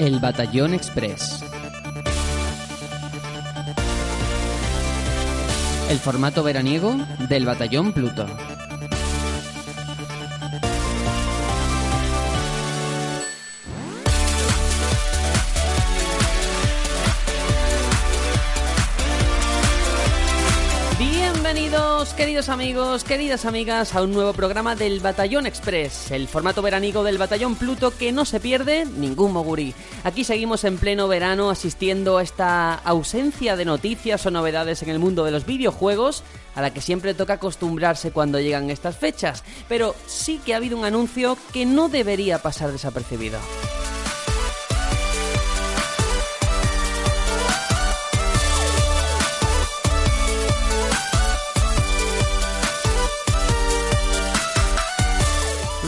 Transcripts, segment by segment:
El Batallón Express. El formato veraniego del Batallón Pluto. Queridos amigos, queridas amigas, a un nuevo programa del Batallón Express, el formato veraniego del Batallón Pluto que no se pierde ningún moguri. Aquí seguimos en pleno verano asistiendo a esta ausencia de noticias o novedades en el mundo de los videojuegos, a la que siempre toca acostumbrarse cuando llegan estas fechas, pero sí que ha habido un anuncio que no debería pasar desapercibido.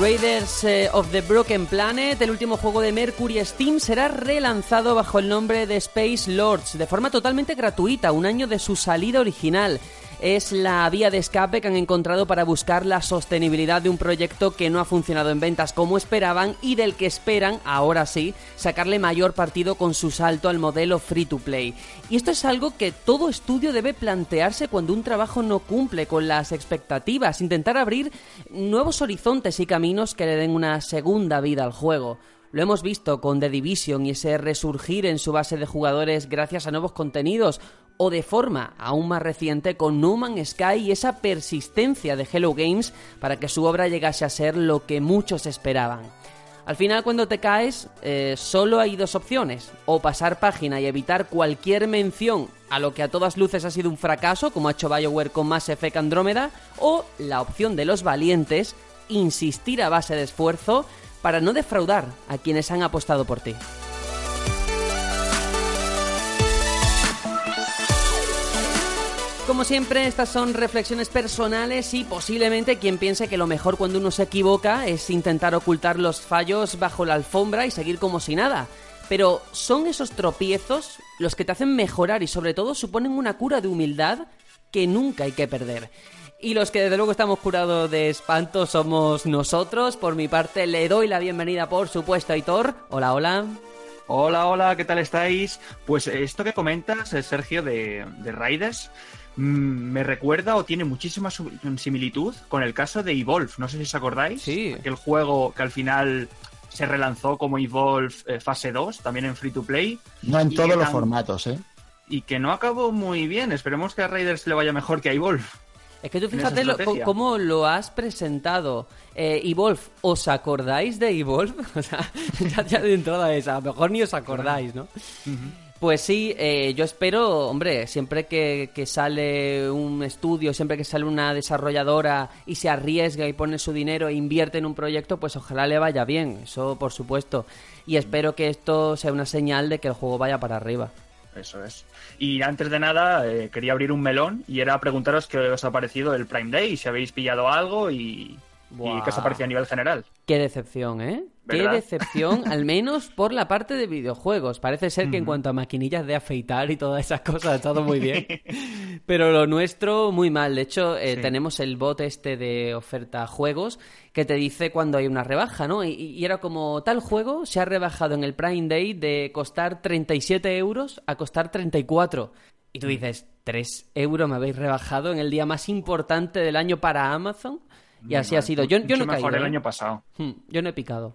Raiders eh, of the Broken Planet, el último juego de Mercury Steam, será relanzado bajo el nombre de Space Lords de forma totalmente gratuita, un año de su salida original. Es la vía de escape que han encontrado para buscar la sostenibilidad de un proyecto que no ha funcionado en ventas como esperaban y del que esperan, ahora sí, sacarle mayor partido con su salto al modelo free to play. Y esto es algo que todo estudio debe plantearse cuando un trabajo no cumple con las expectativas, intentar abrir nuevos horizontes y caminos que le den una segunda vida al juego. Lo hemos visto con The Division y ese resurgir en su base de jugadores gracias a nuevos contenidos, o de forma aún más reciente con No Man's Sky y esa persistencia de Hello Games para que su obra llegase a ser lo que muchos esperaban. Al final, cuando te caes, eh, solo hay dos opciones: o pasar página y evitar cualquier mención a lo que a todas luces ha sido un fracaso, como ha hecho BioWare con Mass Effect Andrómeda, o la opción de los valientes, insistir a base de esfuerzo para no defraudar a quienes han apostado por ti. Como siempre, estas son reflexiones personales y posiblemente quien piense que lo mejor cuando uno se equivoca es intentar ocultar los fallos bajo la alfombra y seguir como si nada. Pero son esos tropiezos los que te hacen mejorar y sobre todo suponen una cura de humildad que nunca hay que perder. Y los que desde luego estamos curados de espanto somos nosotros. Por mi parte le doy la bienvenida por supuesto a Hitor. Hola, hola. Hola, hola, ¿qué tal estáis? Pues esto que comentas, eh, Sergio, de, de Raiders, me recuerda o tiene muchísima similitud con el caso de Evolve. No sé si os acordáis. Sí. Aquel juego que al final se relanzó como Evolve eh, Fase 2, también en Free to Play, No en todos los tan- formatos, ¿eh? y que no acabó muy bien. Esperemos que a Raiders le vaya mejor que a Evolve. Es que tú fíjate lo- cómo lo has presentado. Eh, Evolve, ¿os acordáis de Evolve? O sea, ya, ya de entrada es, a lo mejor ni os acordáis, ¿no? Pues sí, eh, yo espero, hombre, siempre que, que sale un estudio, siempre que sale una desarrolladora y se arriesga y pone su dinero e invierte en un proyecto, pues ojalá le vaya bien, eso por supuesto. Y espero que esto sea una señal de que el juego vaya para arriba. Eso es. Y antes de nada, eh, quería abrir un melón y era preguntaros qué os ha parecido el Prime Day, si habéis pillado algo y, y qué os ha parecido a nivel general. Qué decepción, ¿eh? Qué decepción, al menos por la parte de videojuegos. Parece ser que en cuanto a maquinillas de afeitar y todas esas cosas, todo muy bien. Pero lo nuestro, muy mal. De hecho, eh, Sí. tenemos el bot este de oferta juegos que te dice cuando hay una rebaja, ¿no? Y, y era como, tal juego se ha rebajado en el Prime Day de costar 37 euros a costar 34. Y tú dices, 3 euros me habéis rebajado en el día más importante del año para Amazon. Y así ha sido. Yo, yo no he mejor caído, el ¿eh? año pasado. Hmm, Yo no he picado.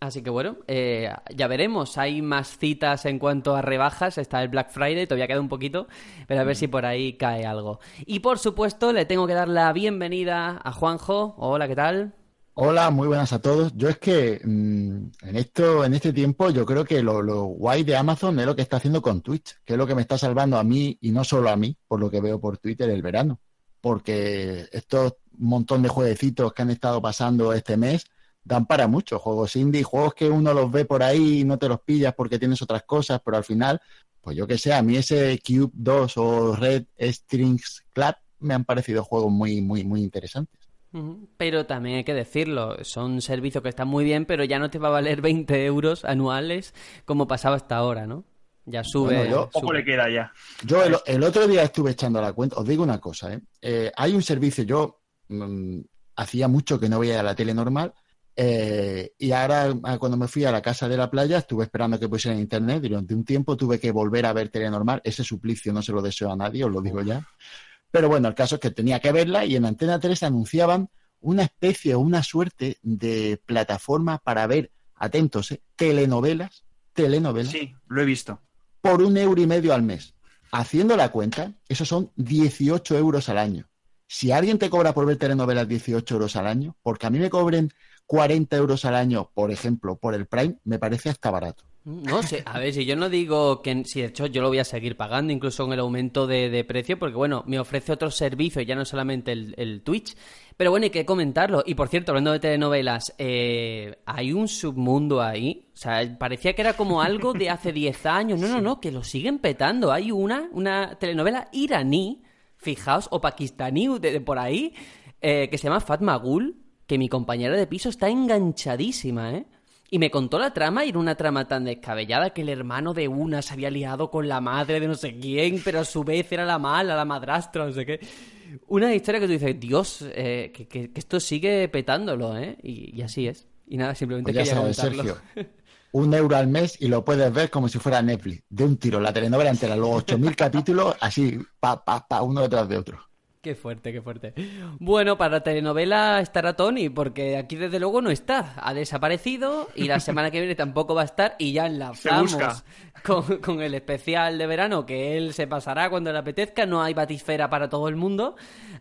Así que bueno, eh, ya veremos. Hay más citas en cuanto a rebajas. Está el Black Friday, todavía queda un poquito, pero a ver si por ahí cae algo. Y por supuesto, le tengo que dar la bienvenida a Juanjo. Hola, ¿qué tal? Hola, muy buenas a todos. Yo es que mm, en esto, en este tiempo, yo creo que lo, lo guay de Amazon es lo que está haciendo con Twitch, que es lo que me está salvando a mí y no solo a mí, por lo que veo por Twitter el verano. Porque estos montón de jueguecitos que han estado pasando este mes dan para mucho. Juegos indie, juegos que uno los ve por ahí y no te los pillas porque tienes otras cosas, pero al final, pues yo que sé, a mí ese Cube 2 o Red Strings Club me han parecido juegos muy, muy, muy interesantes. Pero también hay que decirlo, son servicios que están muy bien, pero ya no te va a valer 20 euros anuales como pasaba hasta ahora, ¿no? Ya sube. Bueno, yo- Poco sube. le queda ya. Yo el, el otro día estuve echando la cuenta, os digo una cosa, ¿eh? Eh, hay un servicio, yo mm, hacía mucho que no veía la tele normal, Eh, y ahora, ah, cuando me fui a la casa de la playa, estuve esperando que pusieran internet. Durante un tiempo tuve que volver a ver Telenormal. Ese suplicio no se lo deseo a nadie, os lo digo ya. Pero bueno, el caso es que tenía que verla y en Antena 3 anunciaban una especie o una suerte de plataforma para ver, atentos, ¿eh? telenovelas, telenovelas. Sí, lo he visto. Por un euro y medio al mes. Haciendo la cuenta, eso son 18 euros al año. Si alguien te cobra por ver telenovelas 18 euros al año, porque a mí me cobren 40 euros al año, por ejemplo, por el Prime, me parece hasta barato. No sé, a ver, si yo no digo que si de hecho yo lo voy a seguir pagando, incluso con el aumento de, precio, porque bueno, me ofrece otros servicios, ya no solamente el, Twitch. Pero bueno, hay que comentarlo. Y por cierto, hablando de telenovelas, eh, hay un submundo ahí. O sea, parecía que era como algo de hace 10 años. No, no, no, que lo siguen petando. Hay una, una telenovela iraní, fijaos, o pakistaní de, por ahí, eh, que se llama Fatma Gul, que mi compañera de piso está enganchadísima, ¿eh? Y me contó la trama y era una trama tan descabellada que el hermano de una se había liado con la madre de no sé quién, pero a su vez era la mala, la madrastra, no sé qué. Una historia que tú dices, Dios, eh, que, esto sigue petándolo, ¿eh? Y, así es. Y nada, simplemente pues quería Sergio, un euro al mes y lo puedes ver como si fuera Netflix, de un tiro, la telenovela entera, los 8.000 capítulos, así, pa, pa, pa, uno detrás de otro. Qué fuerte, qué fuerte. Bueno, para la telenovela estará Tony, porque aquí desde luego no está. Ha desaparecido y la semana que viene tampoco va a estar y ya enlazamos con, con, el especial de verano que él se pasará cuando le apetezca. No hay batisfera para todo el mundo.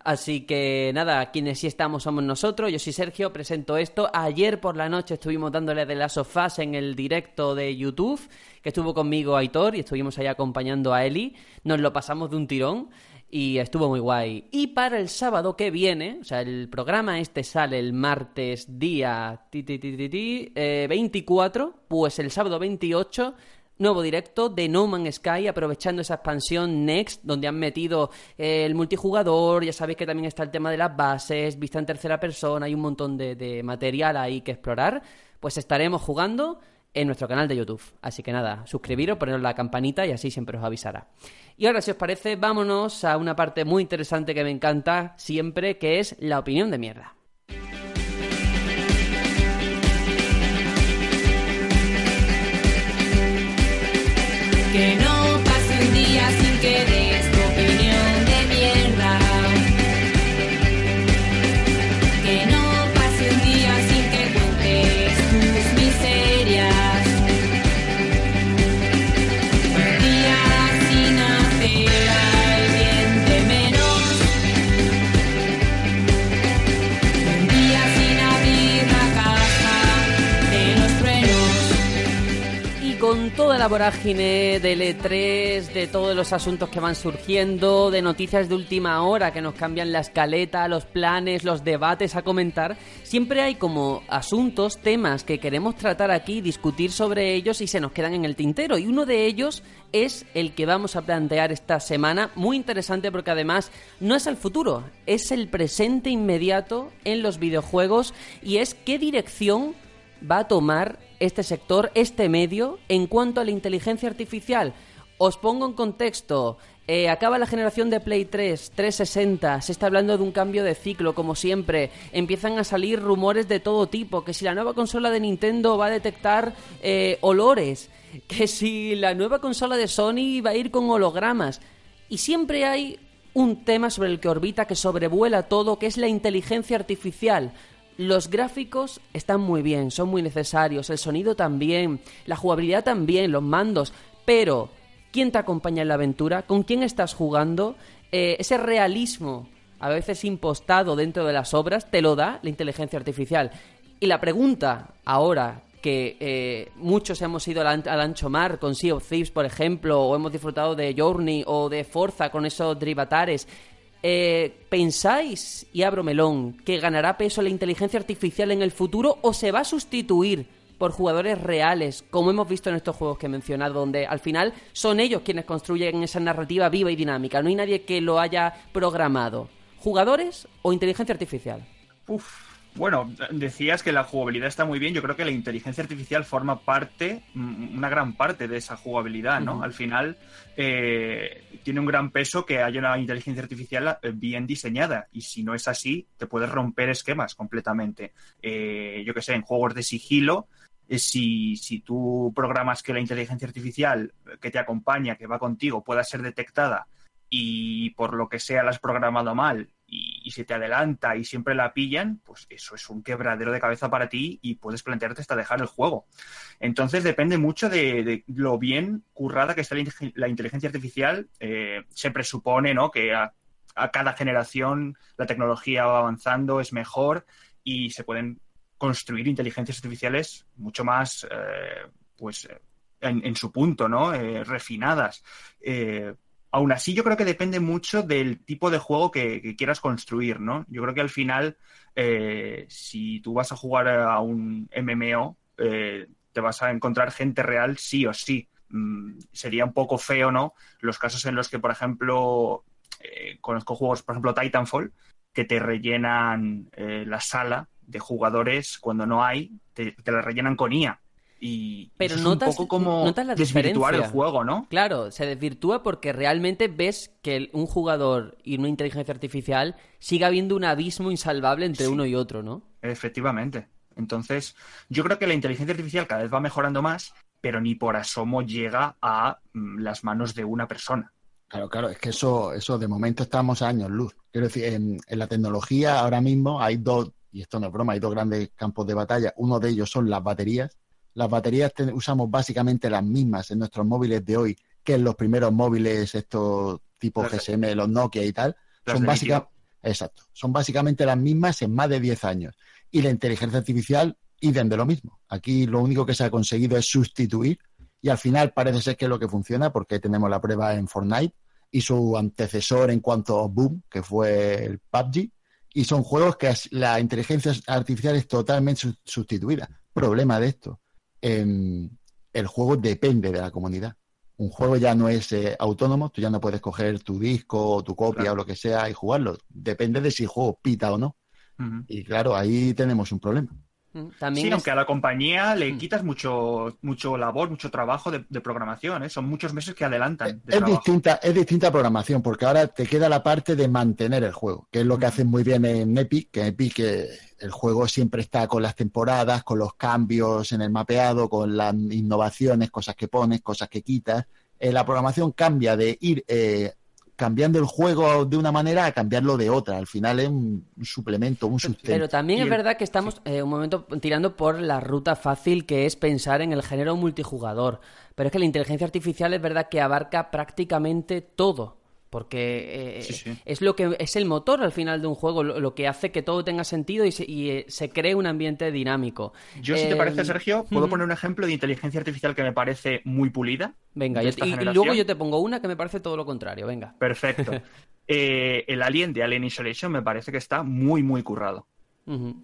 Así que nada, quienes sí estamos somos nosotros. Yo soy Sergio, presento esto. Ayer por la noche estuvimos dándole de las sofás en el directo de YouTube, que estuvo conmigo Aitor y estuvimos ahí acompañando a Eli. Nos lo pasamos de un tirón y estuvo muy guay. Y para el sábado que viene, o sea, el programa este sale el martes día ti, ti, ti, 24, eh, pues el sábado 28 nuevo directo de No Man's Sky, aprovechando esa expansión Next, donde han metido eh, el multijugador, ya sabéis que también está el tema de las bases, vista en tercera persona, hay un montón de, de material ahí que explorar, pues estaremos jugando en nuestro canal de YouTube. Así que nada, suscribiros, poneros la campanita y así siempre os avisará. Y ahora, si os parece, vámonos a una parte muy interesante que me encanta siempre, que es la opinión de mierda. Que no pase un día sin que toda la vorágine del E3, de todos los asuntos que van surgiendo, de noticias de última hora que nos cambian la escaleta, los planes, los debates a comentar, siempre hay como asuntos, temas que queremos tratar aquí, discutir sobre ellos y se nos quedan en el tintero. Y uno de ellos es el que vamos a plantear esta semana, muy interesante porque además no es el futuro, es el presente inmediato en los videojuegos y es qué dirección va a tomar este sector, este medio, en cuanto a la inteligencia artificial. Os pongo en contexto. Eh, acaba la generación de Play 3, 360, se está hablando de un cambio de ciclo, como siempre. Empiezan a salir rumores de todo tipo, que si la nueva consola de Nintendo va a detectar eh, olores, que si la nueva consola de Sony va a ir con hologramas. Y siempre hay un tema sobre el que orbita, que sobrevuela todo, que es la inteligencia artificial. Los gráficos están muy bien, son muy necesarios, el sonido también, la jugabilidad también, los mandos, pero ¿quién te acompaña en la aventura? ¿Con quién estás jugando? Eh, ese realismo, a veces impostado dentro de las obras, te lo da la inteligencia artificial. Y la pregunta ahora que eh, muchos hemos ido al, ancho mar con Sea of Thieves, por ejemplo, o hemos disfrutado de Journey o de Forza con esos drivatares, eh, ¿Pensáis, y abro melón, que ganará peso la inteligencia artificial en el futuro o se va a sustituir por jugadores reales, como hemos visto en estos juegos que he mencionado, donde al final son ellos quienes construyen esa narrativa viva y dinámica, no hay nadie que lo haya programado? ¿Jugadores o inteligencia artificial? Uf, Bueno, decías que la jugabilidad está muy bien. Yo creo que la inteligencia artificial forma parte, una gran parte de esa jugabilidad, ¿no? Al final eh, tiene un gran peso que haya una inteligencia artificial eh, bien diseñada. Y si no es así, te puedes romper esquemas completamente. Eh, yo que sé, en juegos de sigilo, eh, si, si tú programas que la inteligencia artificial que te acompaña, que va contigo, pueda ser detectada y por lo que sea la has programado mal y, se te adelanta y siempre la pillan, pues eso es un quebradero de cabeza para ti y puedes plantearte hasta dejar el juego. Entonces depende mucho de, lo bien currada que está la, inte- la inteligencia artificial. Eh, se presupone ¿no? que a, cada generación la tecnología va avanzando, es mejor y se pueden construir inteligencias artificiales mucho más eh, pues en, su punto, ¿no? Eh, refinadas. Aún así, yo creo que depende mucho del tipo de juego que, quieras construir, ¿no? Yo creo que al final, eh, si tú vas a jugar a un MMO, eh, te vas a encontrar gente real sí o sí. Mm, sería un poco feo, ¿no? Los casos en los que, por ejemplo, eh, conozco juegos, por ejemplo, Titanfall, que te rellenan eh, la sala de jugadores cuando no hay, te la rellenan con IA. Y Pero eso es notas- un poco como notas la desvirtuar el diferencia. juego, ¿no? Claro, se desvirtúa porque realmente ves que el- un jugador y una inteligencia artificial sigue habiendo un abismo insalvable entre Sí. uno y otro, ¿no? Efectivamente. Entonces, yo creo que la inteligencia artificial cada vez va mejorando más, pero ni por asomo llega a mm, las manos de una persona. Claro, claro, es que eso, eso de momento estamos a años luz. Quiero decir, en, en la tecnología ahora mismo hay dos, y esto no es broma, hay dos grandes campos de batalla. Uno de ellos son las baterías. Las baterías te- usamos básicamente las mismas en nuestros móviles de hoy que en los primeros móviles, estos tipo Las de- GSM, los Nokia y tal. Son básicamente, exacto, son básicamente las mismas en más de 10 años. Y la inteligencia artificial, idem de lo mismo. Aquí lo único que se ha conseguido es sustituir y al final parece ser que es lo que funciona porque tenemos la prueba en Fortnite y su antecesor en cuanto a Boom, que fue el PUBG, y son juegos que la inteligencia artificial es totalmente su- sustituida. Problema de esto, el juego depende de la comunidad. Un juego ya no es eh, autónomo, tú ya no puedes coger tu disco o tu copia Claro. o lo que sea y jugarlo. Depende de si el juego pita o no. Y claro, ahí tenemos un problema. Mm, También Sí, es- aunque a la compañía le Mm. quitas mucho, mucho labor, mucho trabajo de, de programación, ¿eh? Son muchos meses que adelantan de Es trabajo. distinta, es distinta programación, porque ahora te queda la parte de mantener el juego, que es lo que Ujú. hacen muy bien en Epic, que en Epic eh, el juego siempre está con las temporadas, con los cambios en el mapeado, con las innovaciones, cosas que pones, cosas que quitas. Eh, la programación cambia de ir eh, cambiando el juego de una manera a cambiarlo de otra. Al final es un, un suplemento, un sustento. Pero también es verdad que estamos eh, un momento tirando por la ruta fácil que es pensar en el género multijugador. Pero es que la inteligencia artificial es verdad que abarca prácticamente todo. Porque eh, Sí, sí. es lo que es el motor al final de un juego, lo, lo que hace que todo tenga sentido y se, y, eh, se cree un ambiente dinámico. Yo, si te Eh, parece, Sergio, ¿puedo poner un ejemplo de inteligencia artificial que me parece muy pulida? Venga, yo- y, luego yo te pongo una que me parece todo lo contrario. Venga. Perfecto. El Alien de Alien Isolation me parece que está muy, muy currado.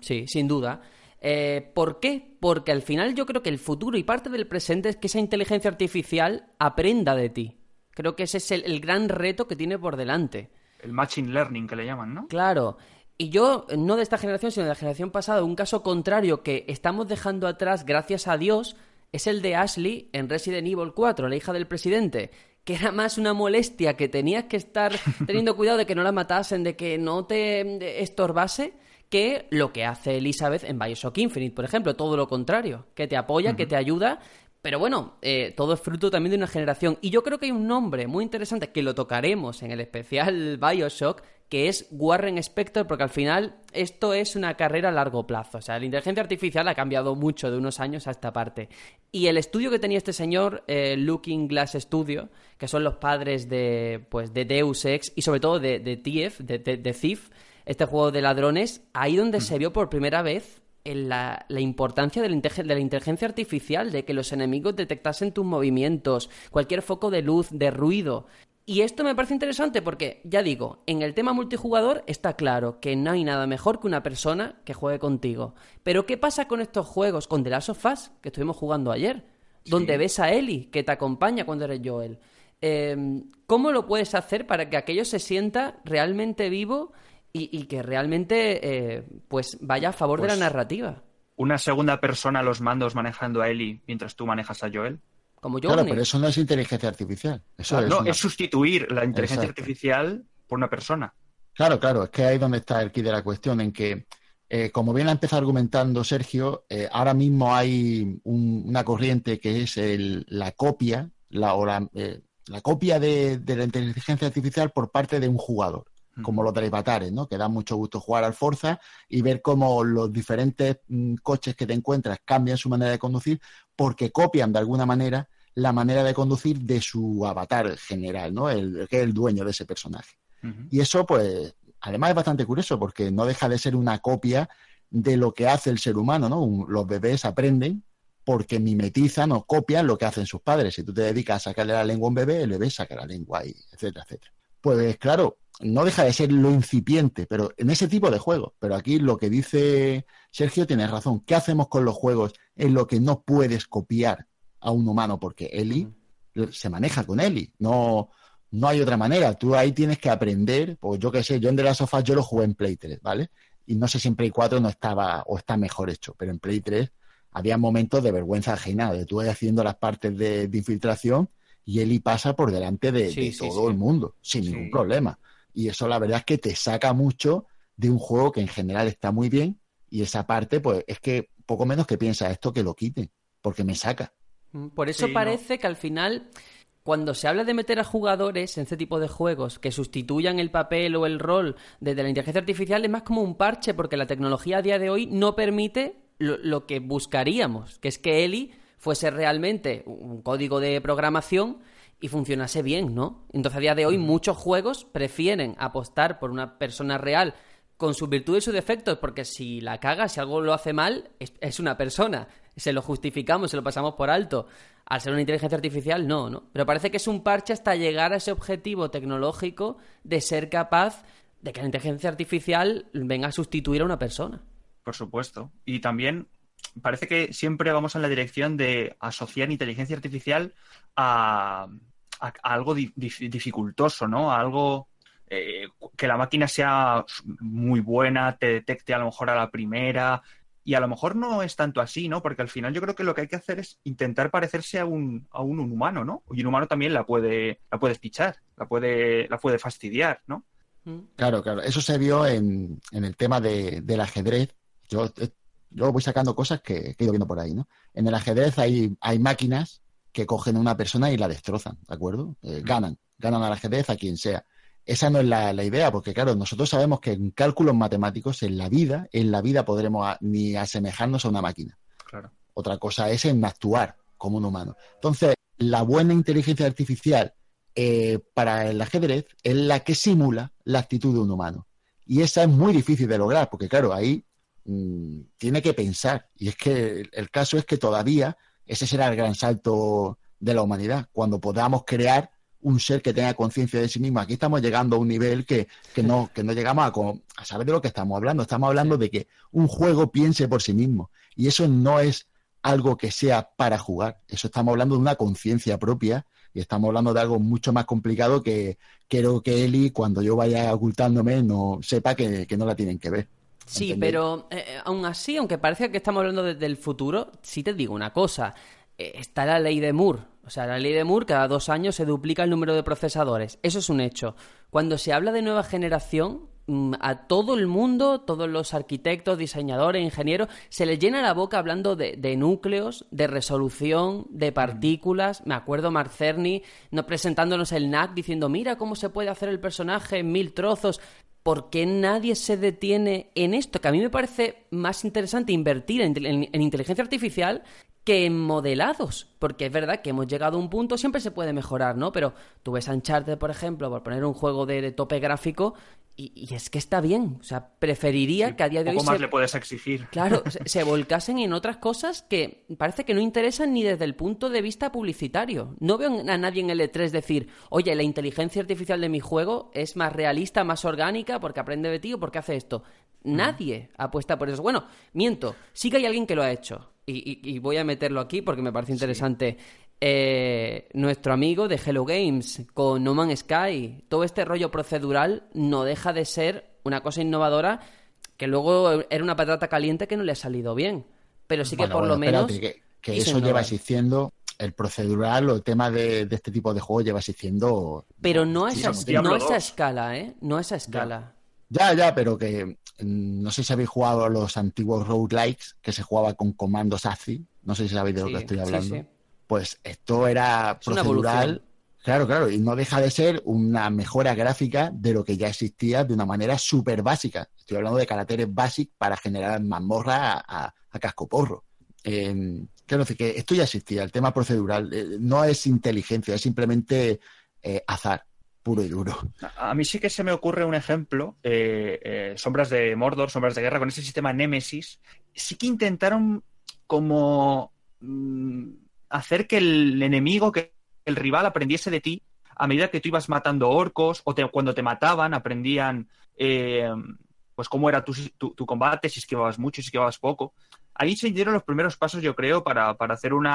Sí, sin duda. Eh, ¿Por qué? Porque al final yo creo que el futuro y parte del presente es que esa inteligencia artificial aprenda de ti. Creo que ese es el, el gran reto que tiene por delante. El Machine Learning que le llaman, ¿no? Claro. Y yo, no de esta generación, sino de la generación pasada, un caso contrario que estamos dejando atrás, gracias a Dios, es el de Ashley en Resident Evil 4, la hija del presidente, que era más una molestia que tenías que estar teniendo cuidado de que no la matasen, de que no te estorbase, que lo que hace Elizabeth en Bioshock Infinite, por ejemplo, todo lo contrario, que te apoya, que te ayuda, pero bueno, eh, todo es fruto también de una generación. Y yo creo que hay un nombre muy interesante que lo tocaremos en el especial Bioshock, que es Warren Spector, porque al final esto es una carrera a largo plazo. O sea, la inteligencia artificial ha cambiado mucho de unos años a esta parte. Y el estudio que tenía este señor, eh, Looking Glass Studio, que son los padres de, pues, de Deus Ex y sobre todo de, de Thief, de, de- de Thief, este juego de ladrones, ahí donde se vio por primera vez la, la importancia de la, intege- de la inteligencia artificial, de que los enemigos detectasen tus movimientos, cualquier foco de luz, de ruido. Y esto me parece interesante porque, ya digo, en el tema multijugador está claro que no hay nada mejor que una persona que juegue contigo. Pero ¿qué pasa con estos juegos? Con The Last of Us, que estuvimos jugando ayer, donde ves a Ellie, que te acompaña cuando eres Joel. Eh, ¿Cómo lo puedes hacer para que aquello se sienta realmente vivo y, y que realmente eh, pues vaya a favor de Pues- la narrativa. Una segunda persona a los mandos manejando a Ellie mientras tú manejas a Joel. Como yo. Claro, pero eso no es inteligencia artificial. Eso es no, una- es sustituir la inteligencia Exacto. artificial por una persona. Claro, claro, es que ahí es donde está el kit de la cuestión, en que, eh, como bien ha empezado argumentando Sergio, eh, ahora mismo hay un- una corriente que es el- la copia, la, o la, eh, la copia de, de la inteligencia artificial por parte de un jugador, como los de avatares, ¿no? Que da mucho gusto jugar al Forza y ver cómo los diferentes mm, coches que te encuentras cambian su manera de conducir porque copian de alguna manera la manera de conducir de su avatar general, ¿no? El, que es el dueño de ese personaje. Y eso, pues, además es bastante curioso porque no deja de ser una copia de lo que hace el ser humano, ¿no? Un- Los bebés aprenden porque mimetizan o copian lo que hacen sus padres. Si tú te dedicas a sacarle la lengua a un bebé, el bebé saca la lengua, y etcétera, etcétera. Pues claro, no deja de ser lo incipiente, pero en ese tipo de juegos. Pero aquí lo que dice Sergio tiene razón. ¿Qué hacemos con los juegos en lo que no puedes copiar a un humano? Porque Eli se maneja con Eli. No, no hay otra manera. Tú ahí tienes que aprender. Pues yo qué sé, yo en The Last of Us yo lo jugué en Play 3, ¿vale? Y no sé si en Play 4 no estaba o está mejor hecho, pero en Play 3 había momentos de vergüenza ajena, de tú haciendo las partes de, de infiltración y Eli pasa por delante de, Sí, de sí, todo sí. el mundo, sin ningún problema. Y eso la verdad es que te saca mucho de un juego que en general está muy bien y esa parte, pues es que poco menos que piensa esto que lo quiten, porque me saca. Mm, Por eso Sí, parece que al final, cuando se habla de meter a jugadores en este tipo de juegos que sustituyan el papel o el rol de, de la inteligencia artificial, es más como un parche, porque la tecnología a día de hoy no permite lo, lo que buscaríamos, que es que Eli fuese realmente un código de programación y funcionase bien, ¿no? Entonces a día de hoy muchos juegos prefieren apostar por una persona real con sus virtudes y sus defectos, porque si la caga, si algo lo hace mal, es, es una persona. Se lo justificamos, se lo pasamos por alto. Al ser una inteligencia artificial, no, ¿no? Pero parece que es un parche hasta llegar a ese objetivo tecnológico de ser capaz de que la inteligencia artificial venga a sustituir a una persona. Por supuesto. Y también parece que siempre vamos en la dirección de asociar inteligencia artificial a, a- a algo di- dif- dificultoso, ¿no? A algo eh, que la máquina sea muy buena, te detecte a lo mejor a la primera. Y a lo mejor no es tanto así, ¿no? Porque al final yo creo que lo que hay que hacer es intentar parecerse a un, a un humano, ¿no? Y un humano también la puede, la puede pichar, la puede, la puede fastidiar, ¿no? ¿Mm? Claro, claro. Eso se vio en, en el tema de, del ajedrez. Yo, eh, yo voy sacando cosas que, que he ido viendo por ahí, ¿no? En el ajedrez hay, hay máquinas que cogen a una persona y la destrozan, ¿de acuerdo? Eh, ganan, ganan al ajedrez a quien sea. Esa no es la, la idea, porque claro, nosotros sabemos que en cálculos matemáticos, en la vida, en la vida podremos a- ni asemejarnos a una máquina. Claro. Otra cosa es en actuar como un humano. Entonces, la buena inteligencia artificial eh, para el ajedrez es la que simula la actitud de un humano. Y esa es muy difícil de lograr, porque claro, ahí mm, tiene que pensar. Y es que el, el caso es que todavía ese será el gran salto de la humanidad, cuando podamos crear un ser que tenga conciencia de sí mismo. Aquí estamos llegando a un nivel que, que no, que no llegamos a, saber de lo que estamos hablando. Estamos hablando de que un juego piense por sí mismo. Y eso no es algo que sea para jugar. Eso estamos hablando de una conciencia propia y estamos hablando de algo mucho más complicado que quiero que Eli, cuando yo vaya ocultándome, no sepa que, que no la tienen que ver. Sí, pero eh, aún así, aunque parezca que estamos hablando de- del futuro, sí te digo una cosa. Eh, está la ley de Moore. O sea, la ley de Moore, cada dos años se duplica el número de procesadores. Eso es un hecho. Cuando se habla de nueva generación, mm, a todo el mundo, todos los arquitectos, diseñadores, ingenieros, se les llena la boca hablando de, de núcleos, de resolución, de partículas. Me acuerdo no presentándonos el NAC diciendo, mira cómo se puede hacer el personaje en mil trozos. ¿Por qué nadie se detiene en esto? Que a mí me parece más interesante invertir en, en- en inteligencia artificial que en modelados. Porque es verdad que hemos llegado a un punto, siempre se puede mejorar, ¿no? Pero tú ves Uncharted, por ejemplo, por poner un juego de, de tope gráfico, y, y es que está bien. O sea, preferiría que a día de hoy Poco más se- le puedes exigir. Claro, se, se volcasen en otras cosas que parece que no interesan ni desde el punto de vista publicitario. No veo a nadie en el E3 decir, oye, la inteligencia artificial de mi juego es más realista, más orgánica, porque aprende de ti o porque hace esto. Nadie apuesta por eso. Bueno, miento, sí que hay alguien que lo ha hecho. Y, y- y voy a meterlo aquí porque me parece interesante. Eh, nuestro amigo de Hello Games con No Man's Sky, todo este rollo procedural no deja de ser una cosa innovadora que luego era una patata caliente que no le ha salido bien. Pero sí que Bueno, por lo menos. que, eso lleva innovar. existiendo, el procedural o el tema de, de este tipo de juegos lleva existiendo. Pero no a esa, no a esa 2. escala, ¿eh? No a esa escala. Ya, ya, pero que mm, no sé si habéis jugado los antiguos roguelikes que se jugaba con comandos ASCII. No sé si sabéis de lo Sí, que estoy hablando. sí. Pues esto era Es procedural. Claro, claro, y no deja de ser una mejora gráfica de lo que ya existía de una manera súper básica. Estoy hablando de caracteres básicos para generar mazmorra a, a, a cascoporro. Eh, quiero decir que esto ya existía, el tema procedural. eh, no es inteligencia, es simplemente eh, azar, puro y duro. A mí sí que se me ocurre un ejemplo, eh, eh, Sombras de Mordor, Sombras de Guerra, con ese sistema Nemesis, sí que intentaron como mm, hacer que el enemigo, que el rival aprendiese de ti a medida que tú ibas matando orcos o cuando te mataban aprendían eh, pues cómo era tu, tu- tu combate, si esquivabas mucho, si esquivabas poco. Ahí se dieron los primeros pasos, yo creo, para, para hacer un,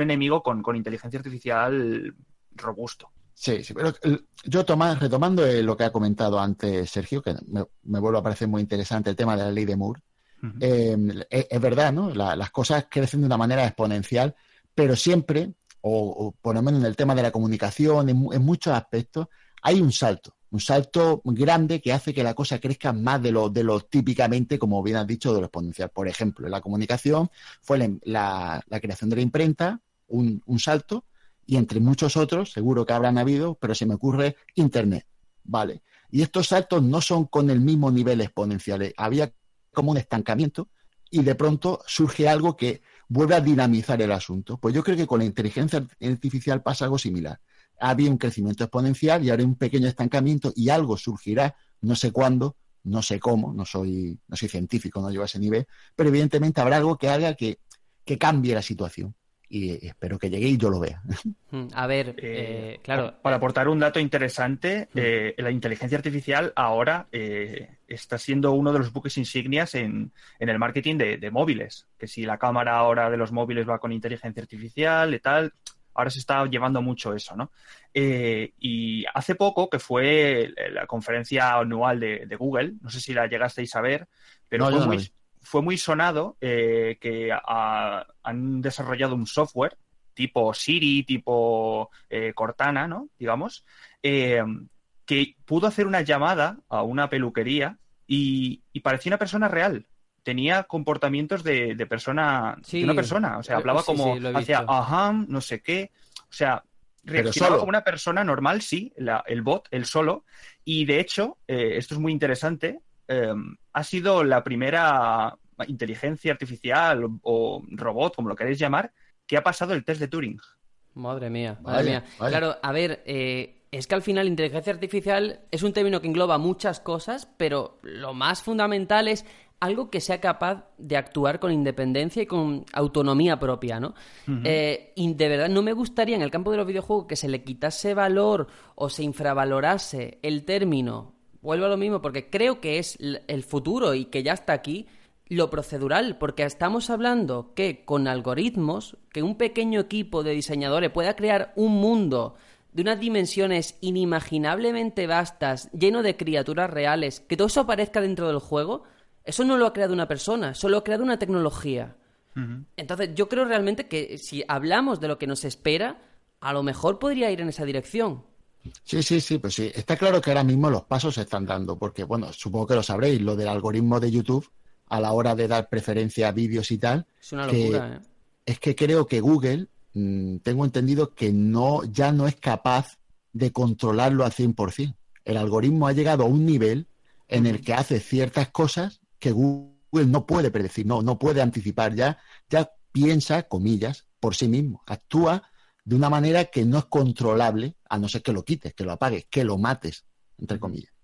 enemigo con inteligencia artificial robusto. Sí, sí, pero eh, yo toma- retomando eh, lo que ha comentado antes Sergio, que me, me vuelve a parecer muy interesante el tema de la ley de Moore. Ujú. Eh, es, es verdad, ¿no? La- las cosas crecen de una manera exponencial, pero siempre, o, o por lo menos en el tema de la comunicación, en, en muchos aspectos, hay un salto, un salto grande que hace que la cosa crezca más de lo, de lo típicamente, como bien has dicho, de lo exponencial. Por ejemplo, en la comunicación fue la, la- la creación de la imprenta, un, un salto, y entre muchos otros, seguro que habrán habido, pero se me ocurre Internet, ¿vale? Y estos saltos no son con el mismo nivel exponencial. Había como un estancamiento y de pronto surge algo que vuelve a dinamizar el asunto. Pues yo creo que con la inteligencia artificial pasa algo similar. Había un crecimiento exponencial y ahora un pequeño estancamiento y algo surgirá, no sé cuándo, no sé cómo, no soy, no soy científico, no llevo a ese nivel, pero evidentemente habrá algo que haga que, que cambie la situación. Y espero que llegue y yo lo vea. Mm, A ver, Eh, eh, claro. Para aportar un dato interesante, Mm. eh, la inteligencia artificial ahora eh, está siendo uno de los buques insignias en, en el marketing de, de móviles. Que si la cámara ahora de los móviles va con inteligencia artificial y tal, ahora se está llevando mucho eso, ¿no? Eh, y hace poco, que fue la conferencia anual de, de Google, no sé si la llegasteis a ver, pero No, fue, muy. Fue muy sonado eh, que han desarrollado un software tipo Siri, tipo eh, Cortana, ¿no? Digamos, eh, que pudo hacer una llamada a una peluquería y, y parecía una persona real. Tenía comportamientos de, de persona, Sí. de una persona. O sea, hablaba sí, como, sí, hacía ajá, no sé qué. O sea, reaccionaba como una persona normal, sí, la- el bot, el solo. Y de hecho, eh, esto es muy interesante, eh, ha sido la primera inteligencia artificial o, o robot, como lo queréis llamar, que ha pasado el test de Turing. Madre mía, madre mía. Claro, a ver, eh, es que al final inteligencia artificial es un término que engloba muchas cosas, pero lo más fundamental es algo que sea capaz de actuar con independencia y con autonomía propia, ¿no? Eh, y de verdad no me gustaría en el campo de los videojuegos que se le quitase valor o se infravalorase el término. Vuelvo a lo mismo porque creo que es el futuro y que ya está aquí lo procedural, porque estamos hablando que con algoritmos, que un pequeño equipo de diseñadores pueda crear un mundo de unas dimensiones inimaginablemente vastas, lleno de criaturas reales, que todo eso aparezca dentro del juego, eso no lo ha creado una persona, eso lo ha creado una tecnología. Entonces, yo creo realmente que si hablamos de lo que nos espera, a lo mejor podría ir en esa dirección. Sí, sí, sí, pues sí. Está claro que ahora mismo los pasos se están dando, porque, bueno, supongo que lo sabréis, lo del algoritmo de YouTube a la hora de dar preferencia a vídeos y tal, Es una que locura, ¿eh? es que creo que Google, mm, tengo entendido que no, ya no es capaz de controlarlo al 100%. El algoritmo ha llegado a un nivel en el que hace ciertas cosas que Google no puede predecir, no, no puede anticipar, ya, ya piensa, comillas, por sí mismo, actúa de una manera que no es controlable, a no ser que lo quites, que lo apagues, que lo mates, entre comillas.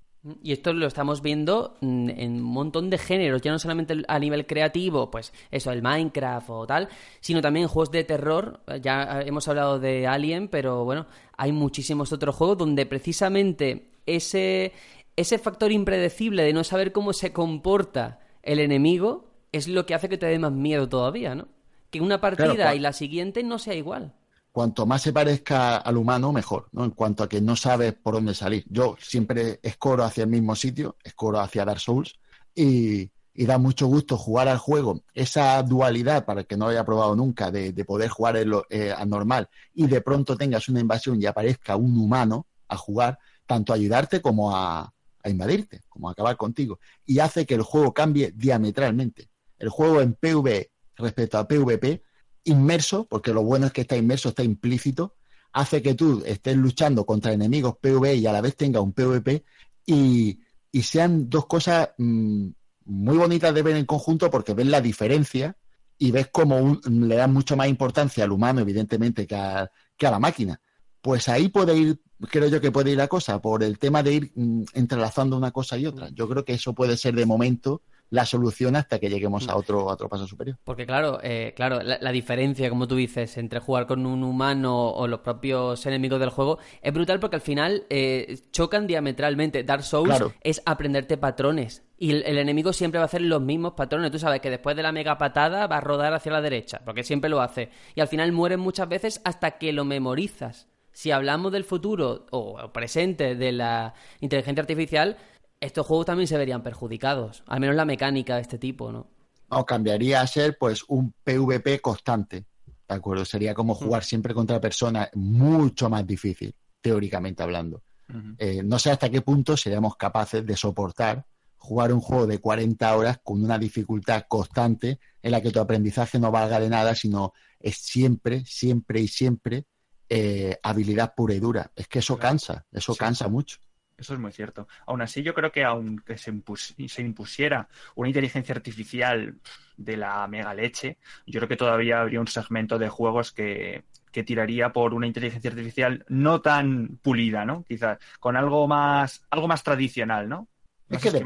Y esto lo estamos viendo mm, en un montón de géneros, ya no solamente a nivel creativo, pues eso, el Minecraft o tal, sino también juegos de terror. Ya hemos hablado de Alien, pero bueno, hay muchísimos otros juegos donde precisamente ese, ese factor impredecible de no saber cómo se comporta el enemigo es lo que hace que te dé más miedo todavía, ¿no? Que una partida Claro, y la siguiente no sea igual. Cuanto más se parezca al humano, mejor, ¿no? En cuanto a que no sabes por dónde salir. Yo siempre escoro hacia el mismo sitio, escoro hacia Dark Souls, y, da mucho gusto jugar al juego. Esa dualidad, para el que no lo haya probado nunca, de, de poder jugar en lo, eh, a normal y de pronto tengas una invasión y aparezca un humano a jugar, tanto a ayudarte como a, a invadirte, como a acabar contigo. Y hace que el juego cambie diametralmente. El juego en PvE respecto a PvP, inmerso, porque lo bueno es que está inmerso, está implícito, hace que tú estés luchando contra enemigos PvE y a la vez tenga un PvP y, y sean dos cosas mmm, muy bonitas de ver en conjunto porque ves la diferencia y ves cómo un, le dan mucho más importancia al humano, evidentemente, que a, que a la máquina. Pues ahí puede ir, creo yo que puede ir la cosa, por el tema de ir mmm, entrelazando una cosa y otra. Yo creo que eso puede ser de momento la solución hasta que lleguemos a otro, a otro paso superior. Porque claro, eh, claro, la, la, diferencia, como tú dices, entre jugar con un humano o los propios enemigos del juego es brutal porque al final eh, chocan diametralmente. Dark Souls claro. es aprenderte patrones. Y el, el, enemigo siempre va a hacer los mismos patrones. Tú sabes que después de la mega patada va a rodar hacia la derecha, porque siempre lo hace. Y al final mueren muchas veces hasta que lo memorizas. Si hablamos del futuro o presente de la inteligencia artificial, estos juegos también se verían perjudicados, al menos la mecánica de este tipo, ¿no? No, cambiaría a ser pues un PvP constante, ¿de acuerdo? Sería como jugar uh -huh. siempre contra personas, mucho más difícil, teóricamente hablando. Uh -huh. eh, no sé hasta qué punto seríamos capaces de soportar jugar un juego de 40 horas con una dificultad constante en la que tu aprendizaje no valga de nada, sino es siempre, siempre y siempre eh, habilidad pura y dura. Es que eso claro. cansa, eso sí. cansa mucho. Eso es muy cierto. Aún así, yo creo que aunque se, impus se, impusiera una inteligencia artificial de la mega leche, yo creo que todavía habría un segmento de juegos que, que tiraría por una inteligencia artificial no tan pulida, ¿no? Quizás con algo más, algo más tradicional, ¿no? Es que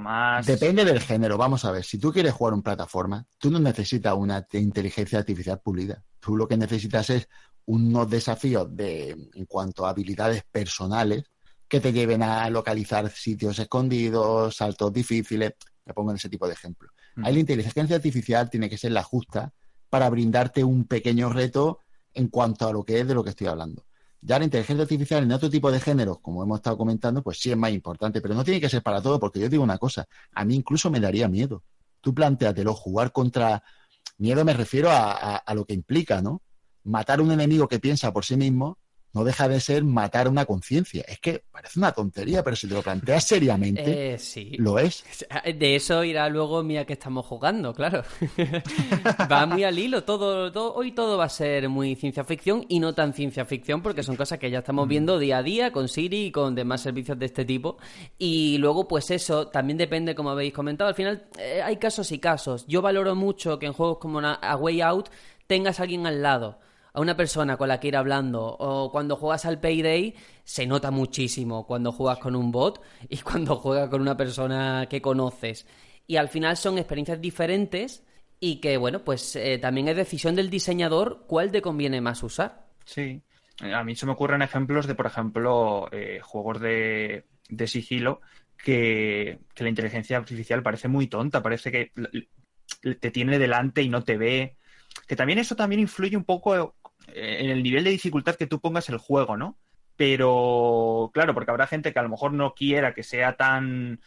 más... depende del género. Vamos a ver, si tú quieres jugar un plataforma, tú no necesitas una inteligencia artificial pulida. Tú lo que necesitas es unos desafíos de, en cuanto a habilidades personales que te lleven a localizar sitios escondidos, saltos difíciles. Me pongo en ese tipo de ejemplo. Mm. Ahí la inteligencia artificial tiene que ser la justa para brindarte un pequeño reto en cuanto a lo que es de lo que estoy hablando. Ya la inteligencia artificial en otro tipo de géneros, como hemos estado comentando, pues sí es más importante, pero no tiene que ser para todo, porque yo digo una cosa, a mí incluso me daría miedo. Tú planteatelo, jugar contra... Miedo me refiero a, a, a lo que implica, ¿no? Matar a un enemigo que piensa por sí mismo no deja de ser matar una conciencia. Es que parece una tontería, pero si te lo planteas seriamente, eh, sí. lo es. De eso irá luego mía que estamos jugando, claro. va muy al hilo, todo, todo, hoy todo va a ser muy ciencia ficción y no tan ciencia ficción, porque son cosas que ya estamos viendo día a día con Siri y con demás servicios de este tipo. Y luego, pues eso, también depende, como habéis comentado, al final eh, hay casos y casos. Yo valoro mucho que en juegos como A Way Out tengas a alguien al lado a una persona con la que ir hablando o cuando juegas al Payday se nota muchísimo cuando juegas con un bot y cuando juegas con una persona que conoces. Y al final son experiencias diferentes y que, bueno, pues eh, también es decisión del diseñador cuál te conviene más usar. Sí, a mí se me ocurren ejemplos de, por ejemplo, eh, juegos de, de sigilo que, que la inteligencia artificial parece muy tonta, parece que te tiene delante y no te ve que también eso también influye un poco en el nivel de dificultad que tú pongas el juego, ¿no? Pero claro, porque habrá gente que a lo mejor no quiera que sea tan,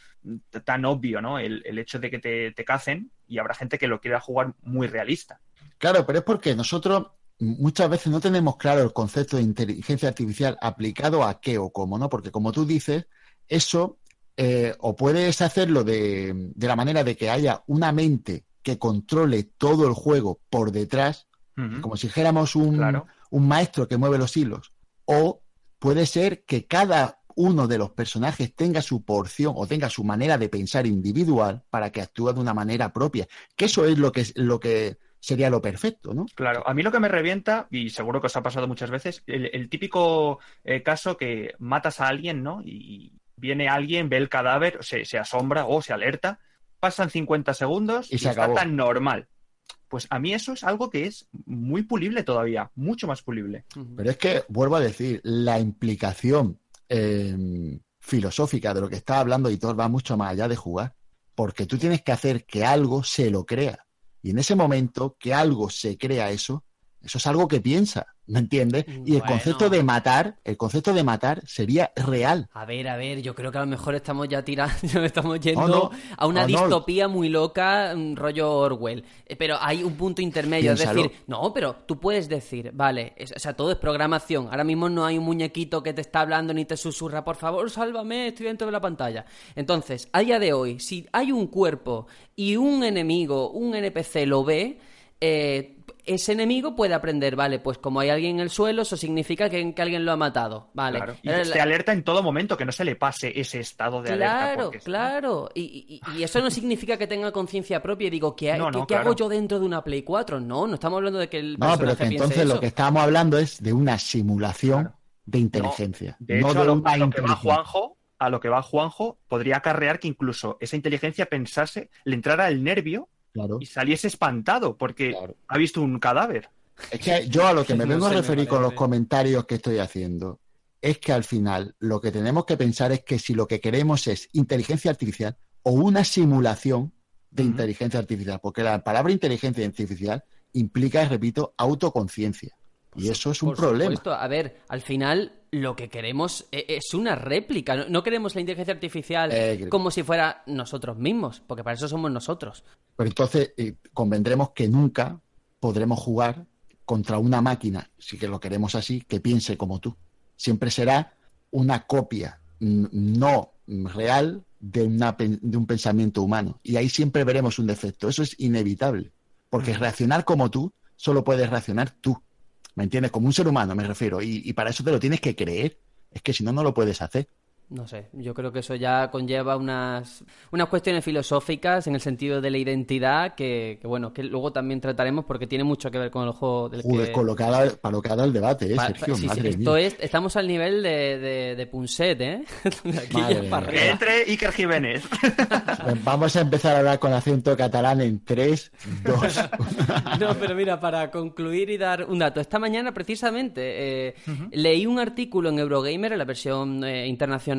tan obvio, ¿no? El, el hecho de que te, te cacen y habrá gente que lo quiera jugar muy realista. Claro, pero es porque nosotros muchas veces no tenemos claro el concepto de inteligencia artificial aplicado a qué o cómo, ¿no? Porque como tú dices, eso eh, o puedes hacerlo de, de, la manera de que haya una mente que controle todo el juego por detrás, uh -huh. como si dijéramos un, claro. un maestro que mueve los hilos, o puede ser que cada uno de los personajes tenga su porción o tenga su manera de pensar individual para que actúe de una manera propia. Que eso es lo que, lo que sería lo perfecto, ¿no? Claro, a mí lo que me revienta, y seguro que os ha pasado muchas veces, el, el típico eh, caso que matas a alguien, ¿no? Y viene alguien, ve el cadáver, se, se asombra o se alerta, pasan 50 segundos y, y se está acabó. tan normal. Pues a mí eso es algo que es muy pulible todavía, mucho más pulible. Pero es que, vuelvo a decir, la implicación eh, filosófica de lo que está hablando Hitor va mucho más allá de jugar. Porque tú tienes que hacer que algo se lo crea. Y en ese momento que algo se crea eso, Eso es algo que piensa, ¿me entiendes? Y el concepto de matar, el concepto de matar sería real. A ver, a ver, yo creo que a lo mejor estamos ya tirando, estamos yendo no, a una no. distopía muy loca, mm, rollo Orwell. Eh, Pero hay un punto intermedio, Piénsalo. es decir, no, pero tú puedes decir, vale, es- o sea, todo es programación. Ahora mismo no hay un muñequito que te está hablando ni te susurra, por favor, sálvame, estoy dentro de la pantalla. Entonces, a día de hoy, si hay un cuerpo y un enemigo, un NPC lo ve, eh, ese enemigo puede aprender, vale, pues como hay alguien en el suelo, eso significa que, que alguien lo ha matado, vale. Claro. Y que la- esté alerta en todo momento, que no se le pase ese estado de alerta. Claro, porque si no- claro. Y, y- y eso no significa que tenga conciencia propia y digo, ¿qué, No, ¿qué- no, qué hago claro. yo dentro de una Play 4? No, no estamos hablando de que el No, pero personaje que piense entonces eso. lo que estábamos hablando es de una simulación Claro. de inteligencia. De no hecho, de a lo, una a lo que va. Juanjo, a lo que va Juanjo, podría acarrear que incluso esa inteligencia pensase, le entrara el nervio Claro. y saliese espantado porque Claro. ha visto un cadáver. Es que yo a lo que me No vengo a me referir con los comentarios que estoy haciendo es que al final lo que tenemos que pensar es que si lo que queremos es inteligencia artificial o una simulación de inteligencia artificial, porque la palabra inteligencia artificial implica, repito, autoconciencia. Y eso es un Por problema. supuesto, a ver, al final lo que queremos e- es una réplica. No, queremos la inteligencia artificial Eh, como si fuera nosotros mismos, porque para eso somos nosotros. Pero entonces eh, convendremos que nunca podremos jugar contra una máquina, si que lo queremos así, que piense como tú. Siempre será una copia no real de, una, de un pensamiento humano. Y ahí siempre veremos un defecto. Eso es inevitable. Porque reaccionar como tú, solo puedes reaccionar tú. ¿Me entiendes? Como un ser humano me refiero. Y, y para eso te lo tienes que creer. Es que si no, no lo puedes hacer. No sé, yo creo que eso ya conlleva unas, unas cuestiones filosóficas en el sentido de la identidad que, que, bueno, que luego también trataremos porque tiene mucho que ver con el juego del Joder, que... con lo que ha dado- para lo que ha dado el debate, ¿eh, Pa- pa- Sergio? sí, sí, Madre esto mía. es, estamos al nivel de, de, de Punset, ¿eh? Que entre Iker Jiménez. Pues Vamos a empezar a hablar con acento catalán en 3, 2. No, pero mira, para concluir y dar un dato. Esta mañana, precisamente, eh, leí un artículo en Eurogamer, en la versión eh, internacional,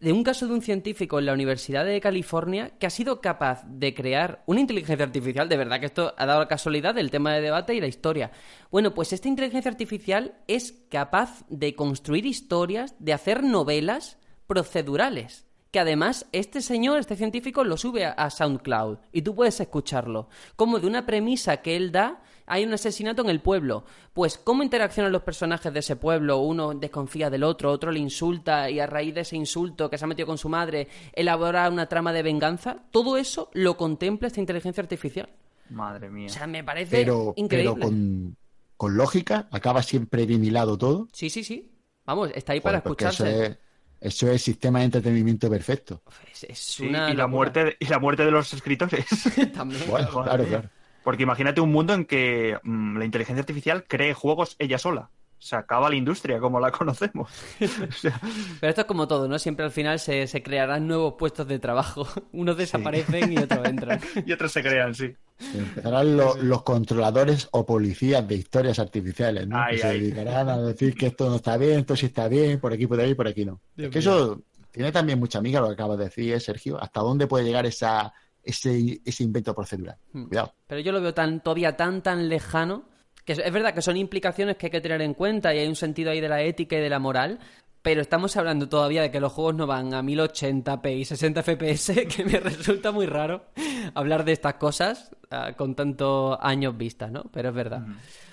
de un caso de un científico en la Universidad de California que ha sido capaz de crear una inteligencia artificial. De verdad que esto ha dado la casualidad del tema de debate y la historia. Bueno, pues esta inteligencia artificial es capaz de construir historias, de hacer novelas procedurales que además este señor, este científico, lo sube a, SoundCloud y tú puedes escucharlo. Como de una premisa que él da, hay un asesinato en el pueblo. Pues cómo interaccionan los personajes de ese pueblo, uno desconfía del otro, otro le insulta y a raíz de ese insulto que se ha metido con su madre, elabora una trama de venganza. Todo eso lo contempla esta inteligencia artificial. Madre mía. O sea, me parece Pero, increíble. pero con, con lógica, acaba siempre bien hilado todo. Sí, sí, sí. Vamos, está ahí para eso escucharse. es, eso es sistema de entretenimiento perfecto. Es, es Sí, y, la muerte de, y la muerte de los escritores. También. Bueno, claro, claro. Porque imagínate un mundo en que mm, la inteligencia artificial cree juegos ella sola. Se acaba la industria como la conocemos. O sea, Pero esto es como todo, ¿no? Siempre al final se, se crearán nuevos puestos de trabajo. Unos desaparecen y otros entran. y otros se crean, sí. Empezarán lo- los controladores o policías de historias artificiales, ¿no? Ay, que se dedicarán a decir que esto no está bien, esto sí está bien, por aquí, por ahí, por aquí no. Es que eso tiene también mucha amiga lo que acabas de decir, ¿eh, Sergio. ¿Hasta dónde puede llegar esa, ese, ese invento procedural? Hmm. Cuidado. Pero yo lo veo tan, todavía tan, tan lejano, que es, es verdad que son implicaciones que hay que tener en cuenta y hay un sentido ahí de la ética y de la moral, pero estamos hablando todavía de que los juegos no van a 1080p y 60 fps, que me resulta muy raro hablar de estas cosas ah, con tantos años vista, ¿no? Pero es verdad.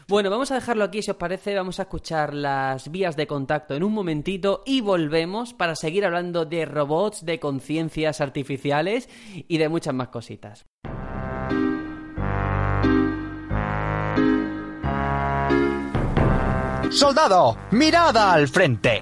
Bueno, vamos a dejarlo aquí, si os parece, vamos a escuchar las vías de contacto en un momentito y volvemos para seguir hablando de robots, de conciencias artificiales y de muchas más cositas. Soldado, mirada al frente.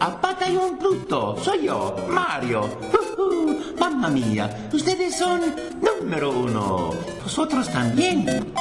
amigos, a Batallón Pluto, soy yo, Mario. Mamma mía, ustedes son número uno. Vosotros también.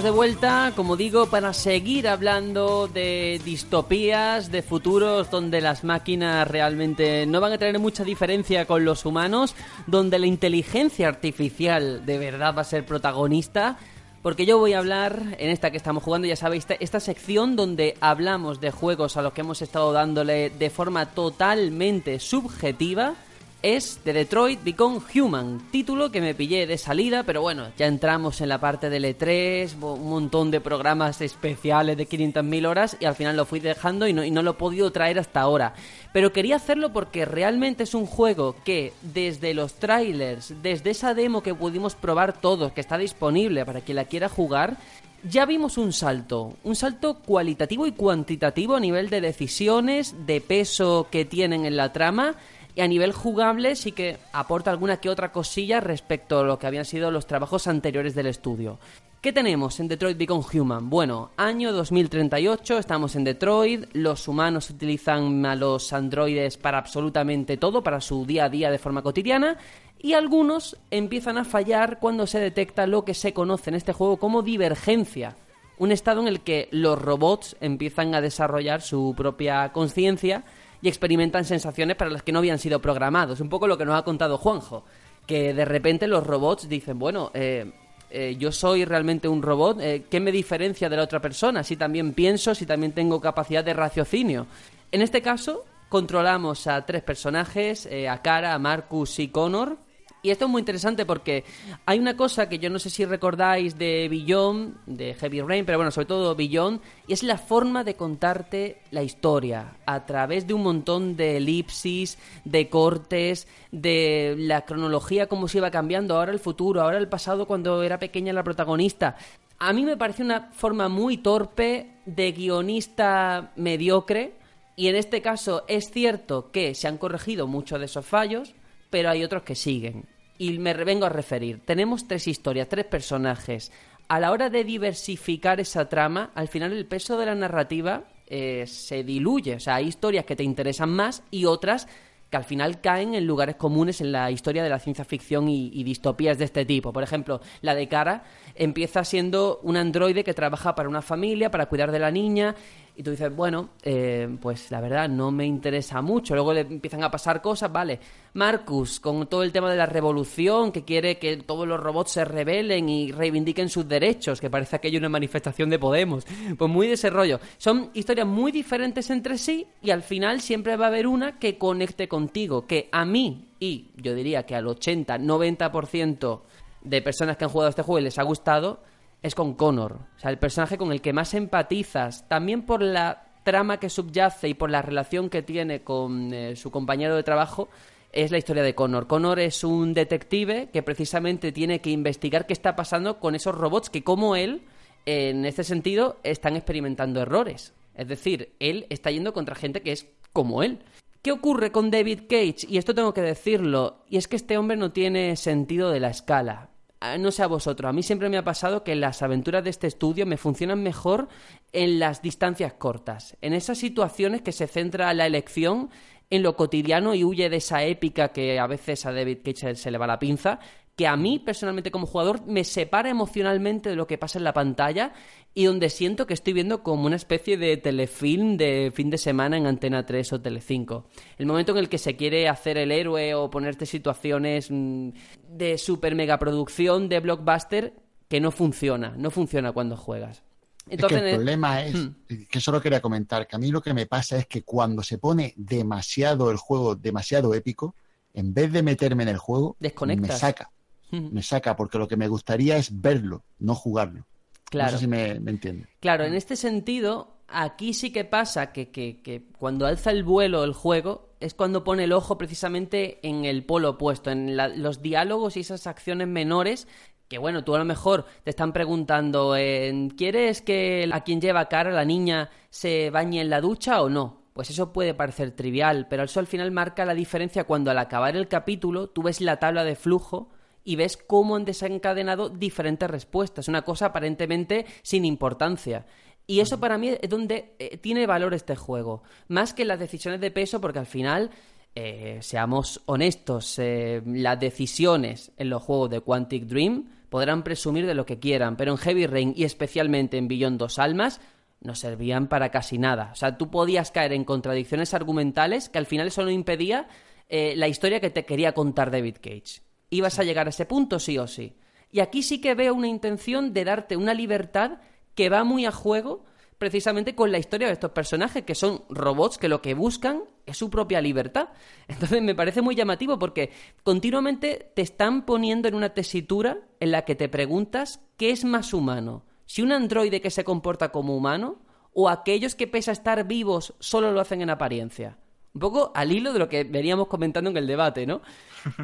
De vuelta, como digo, para seguir hablando de distopías, de futuros donde las máquinas realmente no van a tener mucha diferencia con los humanos, donde la inteligencia artificial de verdad va a ser protagonista. Porque yo voy a hablar en esta que estamos jugando, ya sabéis, esta sección donde hablamos de juegos a los que hemos estado dándole de forma totalmente subjetiva es The Detroit Become Human, título que me pillé de salida, pero bueno, ya entramos en la parte del E3, bo- un montón de programas especiales de 500.000 horas y al final lo fui dejando y no, y no lo he podido traer hasta ahora. Pero quería hacerlo porque realmente es un juego que desde los trailers, desde esa demo que pudimos probar todos, que está disponible para quien la quiera jugar, ya vimos un salto, un salto cualitativo y cuantitativo a nivel de decisiones, de peso que tienen en la trama y a nivel jugable sí que aporta alguna que otra cosilla respecto a lo que habían sido los trabajos anteriores del estudio. ¿Qué tenemos en Detroit Become Human? Bueno, año 2038, estamos en Detroit, los humanos utilizan a los androides para absolutamente todo, para su día a día de forma cotidiana, y algunos empiezan a fallar cuando se detecta lo que se conoce en este juego como divergencia. Un estado en el que los robots empiezan a desarrollar su propia conciencia y experimentan sensaciones para las que no habían sido programados. Un poco lo que nos ha contado Juanjo, que de repente los robots dicen, bueno, eh, eh, yo soy realmente un robot, eh, ¿qué me diferencia de la otra persona? Si también pienso, si también tengo capacidad de raciocinio. En este caso, controlamos a tres personajes, eh, a Cara, a Marcus y Connor, y esto es muy interesante porque hay una cosa que yo no sé si recordáis de Beyond, de Heavy Rain, pero bueno, sobre todo Beyond, y es la forma de contarte la historia a través de un montón de elipsis, de cortes, de la cronología, cómo se iba cambiando, ahora el futuro, ahora el pasado cuando era pequeña la protagonista. A mí me parece una forma muy torpe de guionista mediocre, y en este caso es cierto que se han corregido muchos de esos fallos, pero hay otros que siguen. Y me vengo a referir. Tenemos tres historias, tres personajes. A la hora de diversificar esa trama, al final el peso de la narrativa eh, se diluye. O sea, hay historias que te interesan más y otras que al final caen en lugares comunes en la historia de la ciencia ficción y, y distopías de este tipo. Por ejemplo, la de Cara empieza siendo un androide que trabaja para una familia, para cuidar de la niña, y tú dices, bueno, eh, pues la verdad no me interesa mucho. Luego le empiezan a pasar cosas, vale. Marcus, con todo el tema de la revolución, que quiere que todos los robots se rebelen y reivindiquen sus derechos, que parece aquello una manifestación de Podemos. Pues muy de ese rollo. Son historias muy diferentes entre sí y al final siempre va a haber una que conecte contigo, que a mí, y yo diría que al 80-90% de personas que han jugado este juego les ha gustado, es con Connor. O sea, el personaje con el que más empatizas, también por la trama que subyace y por la relación que tiene con eh, su compañero de trabajo, es la historia de Connor. Connor es un detective que precisamente tiene que investigar qué está pasando con esos robots que, como él, en este sentido, están experimentando errores. Es decir, él está yendo contra gente que es como él. ¿Qué ocurre con David Cage? Y esto tengo que decirlo, y es que este hombre no tiene sentido de la escala. No sé a vosotros, a mí siempre me ha pasado que las aventuras de este estudio me funcionan mejor en las distancias cortas, en esas situaciones que se centra la elección en lo cotidiano y huye de esa épica que a veces a David Cage se le va la pinza, que a mí personalmente como jugador me separa emocionalmente de lo que pasa en la pantalla y donde siento que estoy viendo como una especie de telefilm de fin de semana en Antena 3 o Telecinco. El momento en el que se quiere hacer el héroe o ponerte situaciones mm, de super mega producción de blockbuster que no funciona, no funciona cuando juegas. Entonces, es que el problema es, hmm. que solo quería comentar, que a mí lo que me pasa es que cuando se pone demasiado el juego, demasiado épico, en vez de meterme en el juego, Desconectas. me saca. Hmm. Me saca, porque lo que me gustaría es verlo, no jugarlo. Claro. No sé si me, me entiende. Claro, en este sentido, aquí sí que pasa que, que, que cuando alza el vuelo el juego es cuando pone el ojo precisamente en el polo opuesto, en la- los diálogos y esas acciones menores que bueno, tú a lo mejor te están preguntando, eh, ¿quieres que a quien lleva cara, la niña, se bañe en la ducha o no? Pues eso puede parecer trivial, pero eso al final marca la diferencia cuando al acabar el capítulo tú ves la tabla de flujo y ves cómo han desencadenado diferentes respuestas, una cosa aparentemente sin importancia. Y eso para mí es donde eh, tiene valor este juego, más que las decisiones de peso, porque al final, eh, seamos honestos, eh, las decisiones en los juegos de Quantic Dream podrán presumir de lo que quieran, pero en Heavy Rain y especialmente en Beyond Dos Almas no servían para casi nada. O sea, tú podías caer en contradicciones argumentales que al final eso no impedía eh, la historia que te quería contar David Cage. Ibas a llegar a ese punto sí o sí. Y aquí sí que veo una intención de darte una libertad que va muy a juego precisamente con la historia de estos personajes, que son robots que lo que buscan es su propia libertad. Entonces me parece muy llamativo porque continuamente te están poniendo en una tesitura en la que te preguntas qué es más humano, si un androide que se comporta como humano o aquellos que pese a estar vivos solo lo hacen en apariencia. Un poco al hilo de lo que veníamos comentando en el debate, ¿no?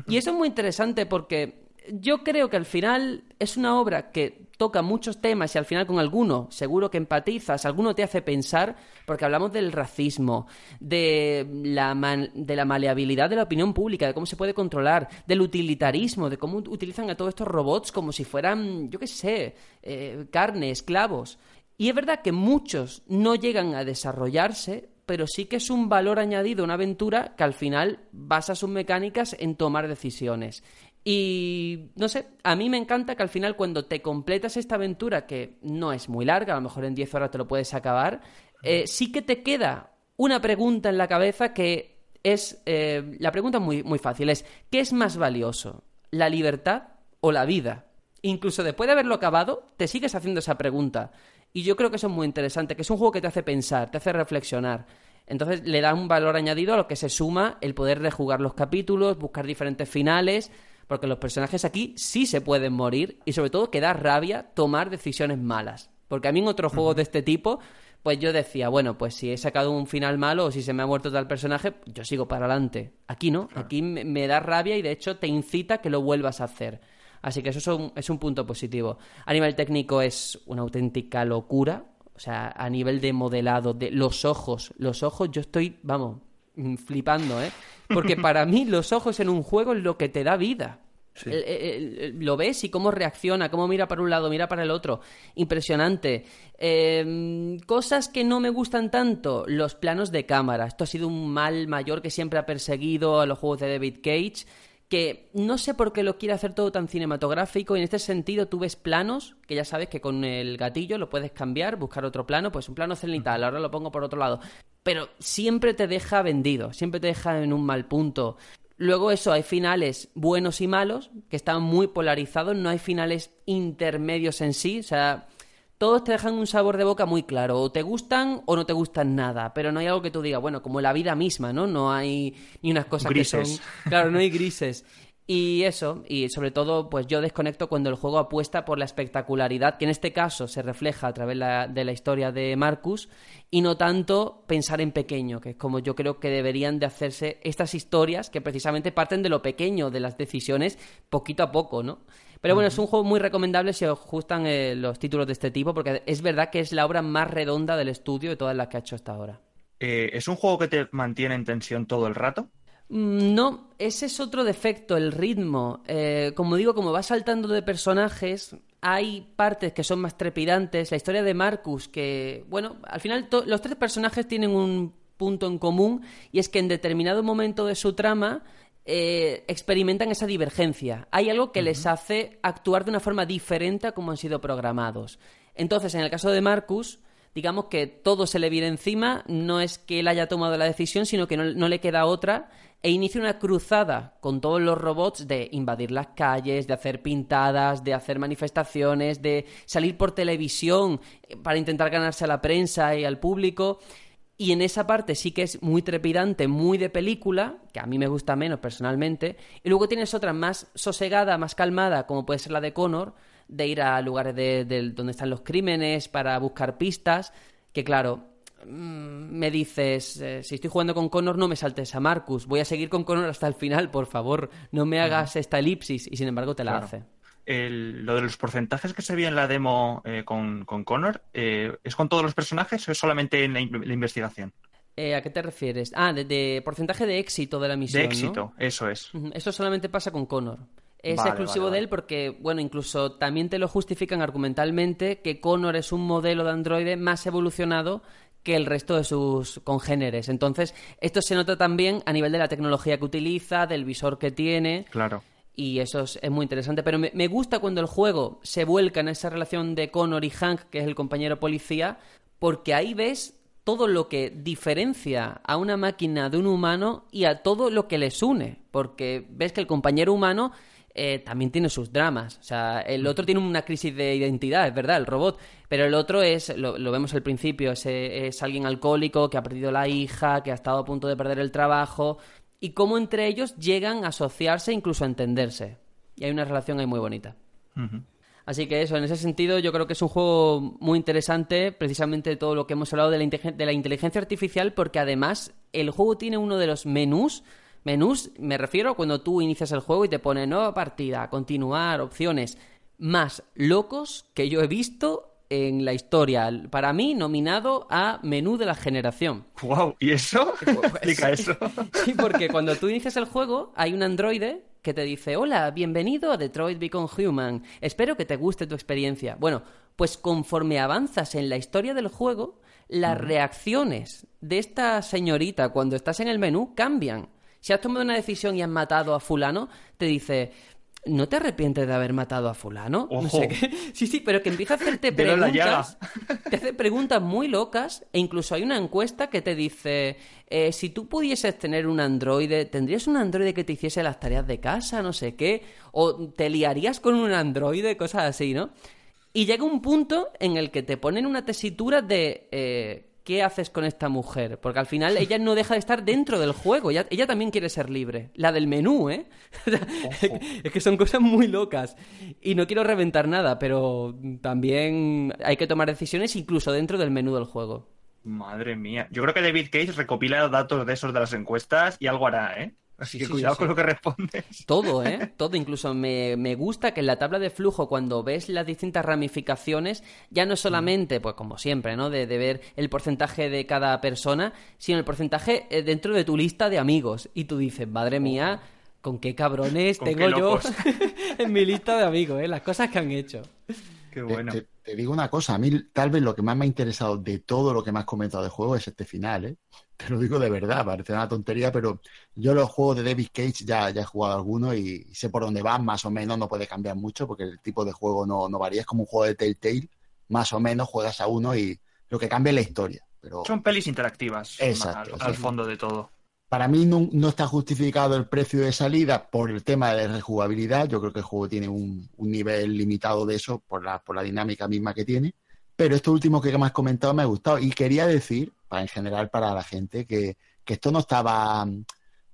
Y eso es muy interesante porque yo creo que al final es una obra que toca muchos temas y al final con alguno seguro que empatizas, alguno te hace pensar, porque hablamos del racismo, de la, de la maleabilidad de la opinión pública, de cómo se puede controlar, del utilitarismo, de cómo utilizan a todos estos robots como si fueran, yo qué sé, eh, carne, esclavos. Y es verdad que muchos no llegan a desarrollarse, pero sí que es un valor añadido, una aventura que al final basa sus mecánicas en tomar decisiones. Y no sé, a mí me encanta que al final cuando te completas esta aventura, que no es muy larga, a lo mejor en 10 horas te lo puedes acabar, eh, sí que te queda una pregunta en la cabeza que es, eh, la pregunta es muy, muy fácil, es ¿qué es más valioso? ¿La libertad o la vida? Incluso después de haberlo acabado, te sigues haciendo esa pregunta. Y yo creo que eso es muy interesante, que es un juego que te hace pensar, te hace reflexionar. Entonces le da un valor añadido a lo que se suma el poder rejugar los capítulos, buscar diferentes finales, porque los personajes aquí sí se pueden morir y sobre todo que da rabia tomar decisiones malas. Porque a mí en otros juegos de este tipo, pues yo decía, bueno, pues si he sacado un final malo o si se me ha muerto tal personaje, yo sigo para adelante. Aquí no, aquí me, me da rabia y de hecho te incita a que lo vuelvas a hacer. Así que eso es un, es un punto positivo. A nivel técnico es una auténtica locura. O sea, a nivel de modelado, de los ojos, los ojos, yo estoy, vamos, mm, flipando, ¿eh? Porque para mí los ojos en un juego es lo que te da vida. El- el- el- lo ves y cómo reacciona, cómo mira para un lado, mira para el otro. Impresionante. Eh, cosas que no me gustan tanto, los planos de cámara. Esto ha sido un mal mayor que siempre ha perseguido a los juegos de David Cage, que no sé por qué lo quiere hacer todo tan cinematográfico y en este sentido tú ves planos, que ya sabes que con el gatillo lo puedes cambiar, buscar otro plano, pues un plano cenital, ahora lo pongo por otro lado. Pero siempre te deja vendido, siempre te deja en un mal punto. Luego eso, hay finales buenos y malos, que están muy polarizados, no hay finales intermedios en sí, o sea, todos te dejan un sabor de boca muy claro, o te gustan o no te gustan nada, pero no hay algo que tú digas, bueno, como la vida misma, ¿no? No hay ni unas cosas que Grises. son... Claro, no hay grises. Y eso, y sobre todo, pues yo desconecto cuando el juego apuesta por la espectacularidad, que en este caso se refleja a través la- de la historia de Marcus, y no tanto pensar en pequeño, que es como yo creo que deberían de hacerse estas historias que precisamente parten de lo pequeño, de las decisiones, poquito a poco, ¿no? Pero bueno, es un juego muy recomendable si os gustan eh, los títulos de este tipo, porque es verdad que es la obra más redonda del estudio de todas las que ha hecho hasta ahora. Eh, ¿Es un juego que te mantiene en tensión todo el rato? Mm, No, ese es otro defecto, el ritmo. Eh, como digo, como va saltando de personajes, hay partes que son más trepidantes. La historia de Marcus, que, bueno, al final los tres personajes tienen un punto en común y es que en determinado momento de su trama eh, experimentan esa divergencia. Hay algo que les hace actuar de una forma diferente a como han sido programados. Entonces, en el caso de Marcus, digamos que todo se le viene encima, no es que él haya tomado la decisión, sino que no, no le queda otra, e inicia una cruzada con todos los robots de invadir las calles, de hacer pintadas, de hacer manifestaciones, de salir por televisión eh, para intentar ganarse a la prensa y al público. Y en esa parte sí que es muy trepidante, muy de película, que a mí me gusta menos personalmente. Y luego tienes otra más sosegada, más calmada, como puede ser la de Connor, de ir a lugares de, de donde están los crímenes para buscar pistas. Que claro, mm, me dices, eh, si estoy jugando con Connor, no me saltes a Marcus. Voy a seguir con Connor hasta el final, por favor. No me hagas esta elipsis. Y sin embargo te la Claro. hace. El- lo de los porcentajes que se vio en la demo eh, con, con Connor, eh, ¿es con todos los personajes o es solamente en la, in- la investigación? Eh, ¿A qué te refieres? Ah, de, de porcentaje de éxito de la misión. De ¿no? éxito, eso es. Ujú, Eso solamente pasa con Connor. Es Vale, exclusivo vale, de él porque, bueno, incluso también te lo justifican argumentalmente que Connor es un modelo de androide más evolucionado que el resto de sus congéneres. Entonces, esto se nota también a nivel de la tecnología que utiliza, del visor que tiene. Claro. Y eso es, es muy interesante. Pero me, gusta cuando el juego se vuelca en esa relación de Connor y Hank, que es el compañero policía, porque ahí ves todo lo que diferencia a una máquina de un humano y a todo lo que les une. Porque ves que el compañero humano eh, también tiene sus dramas. O sea, el otro tiene una crisis de identidad, es verdad, el robot. Pero el otro es, lo, vemos al principio, es, es alguien alcohólico que ha perdido la hija, que ha estado a punto de perder el trabajo. Y cómo entre ellos llegan a asociarse, incluso a entenderse. Y hay una relación ahí muy bonita. Así que eso, en ese sentido, yo creo que es un juego muy interesante, precisamente todo lo que hemos hablado de la, de la inteligencia artificial, porque además el juego tiene uno de los menús. Menús, me refiero a cuando tú inicias el juego y te pone nueva partida, continuar, opciones, más locos que yo he visto en la historia. Para mí, nominado a menú de la generación. Wow, ¿y eso? Explica eso. Sí, porque cuando tú inicias el juego, hay un androide que te dice, hola, bienvenido a Detroit Become Human, espero que te guste tu experiencia. Bueno, pues conforme avanzas en la historia del juego, las reacciones de esta señorita cuando estás en el menú cambian. Si has tomado una decisión y has matado a fulano, te dice... ¿No te arrepientes de haber matado a fulano? No sé qué. Sí, sí, pero que empieza a hacerte preguntas. Te hace preguntas muy locas e incluso hay una encuesta que te dice, eh, si tú pudieses tener un androide, ¿tendrías un androide que te hiciese las tareas de casa, no sé qué? ¿O te liarías con un androide? Cosas así, ¿no? Y llega un punto en el que te ponen una tesitura de... eh, ¿Qué haces con esta mujer? Porque al final ella no deja de estar dentro del juego. Ella, ella también quiere ser libre. La del menú, ¿eh? Es que son cosas muy locas. Y no quiero reventar nada, pero también hay que tomar decisiones incluso dentro del menú del juego. Madre mía. Yo creo que David Cage recopila datos de esos de las encuestas y algo hará, ¿eh? Así Sí, que sí, cuidado sí, con lo que respondes. Todo, ¿eh? Todo. Incluso me, me gusta que en la tabla de flujo, cuando ves las distintas ramificaciones, ya no es solamente, pues como siempre, ¿no? De, de ver el porcentaje de cada persona, sino el porcentaje eh, dentro de tu lista de amigos. Y tú dices, madre mía, con qué cabrones Con tengo qué yo en mi lista de amigos, ¿eh? Las cosas que han hecho. Qué Te- bueno. Te, te digo una cosa, a mí tal vez lo que más me ha interesado de todo lo que me has comentado del juego es este final, ¿eh? Te lo digo de verdad, parece una tontería, pero yo los juegos de David Cage ya, ya he jugado algunos y sé por dónde van, más o menos, no puede cambiar mucho porque el tipo de juego no, no varía, es como un juego de Telltale, más o menos juegas a uno y lo que cambia es la historia. Pero Son pelis interactivas. Exacto, Al, fondo de todo. Para mí no, no está justificado el precio de salida por el tema de rejugabilidad. Yo creo que el juego tiene un, un nivel limitado de eso por la, por la dinámica misma que tiene. Pero esto último que me has comentado me ha gustado. Y quería decir, para, en general para la gente, que, que esto no estaba mm,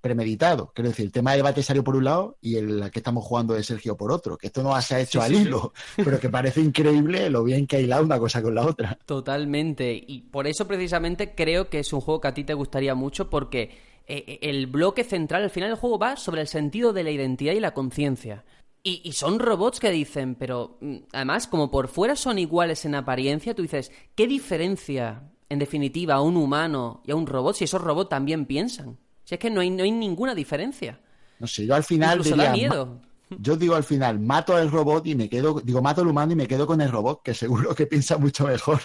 premeditado. Quiero decir, el tema de debate salió por un lado y el que estamos jugando de Sergio por otro. Que esto no se ha hecho Sí, al sí, sí. hilo, pero que parece increíble lo bien que ha hilado una cosa con la otra. Totalmente. Y por eso precisamente creo que es un juego que a ti te gustaría mucho porque eh, el bloque central, al final del juego va sobre el sentido de la identidad y la conciencia. Y, y son robots que dicen, pero mm, además como por fuera son iguales en apariencia, tú dices, ¿qué diferencia en definitiva a un humano y a un robot si esos robots también piensan? Si es que no hay, no hay ninguna diferencia. No sé, yo al final Incluso diría, da miedo. Yo digo al final, mato al robot y me quedo, digo, mato al humano y me quedo con el robot, que seguro que piensa mucho mejor.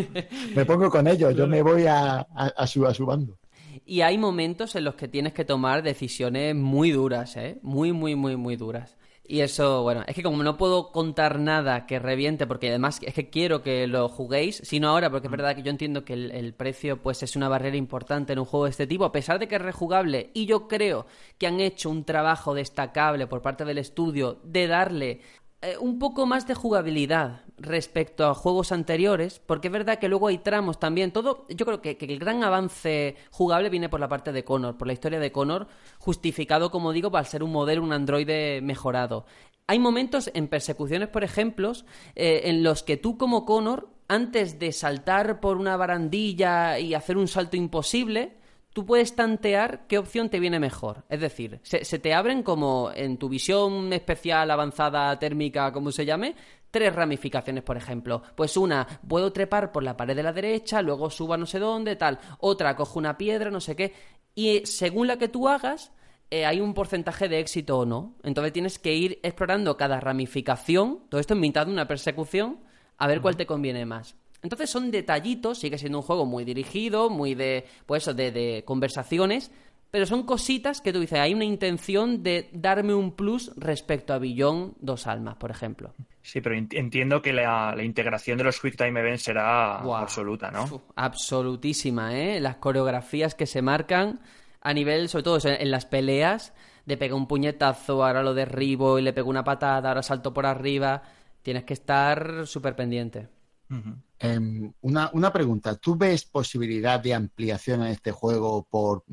me pongo con ellos, yo me voy a, a, a su, a su bando. Y hay momentos en los que tienes que tomar decisiones muy duras, ¿eh? Muy, muy, muy, muy duras. Y eso, bueno, es que como no puedo contar nada que reviente, porque además es que quiero que lo juguéis, sino ahora, porque es verdad que yo entiendo que el, el precio pues es una barrera importante en un juego de este tipo, a pesar de que es rejugable, y yo creo que han hecho un trabajo destacable por parte del estudio de darle eh, un poco más de jugabilidad respecto a juegos anteriores, porque es verdad que luego hay tramos también. Todo, yo creo que, que el gran avance jugable viene por la parte de Connor, por la historia de Connor, justificado, como digo, para ser un modelo, un androide mejorado. Hay momentos en persecuciones, por ejemplo, eh, en los que tú como Connor, antes de saltar por una barandilla y hacer un salto imposible, tú puedes tantear qué opción te viene mejor. Es decir, se, se, te abren como en tu visión especial, avanzada, térmica, como se llame, tres ramificaciones, por ejemplo. Pues una, puedo trepar por la pared de la derecha, luego subo a no sé dónde, tal. Otra, cojo una piedra, no sé qué. Y según la que tú hagas, eh, hay un porcentaje de éxito o no. Entonces tienes que ir explorando cada ramificación, todo esto en mitad de una persecución, a ver cuál te conviene más. Entonces son detallitos, sigue siendo un juego muy dirigido, muy de, pues de, de, conversaciones, pero son cositas que tú dices, hay una intención de darme un plus respecto a Billón Dos Almas, por ejemplo. Sí, pero entiendo que la, la integración de los Quick Time Events será wow. absoluta, ¿no? Uf, absolutísima, ¿eh? Las coreografías que se marcan a nivel, sobre todo en las peleas, de pegar un puñetazo, ahora lo derribo y le pego una patada, ahora salto por arriba, tienes que estar súper pendiente. Uh -huh. eh, una, una, pregunta, ¿tú ves posibilidad de ampliación en este juego por,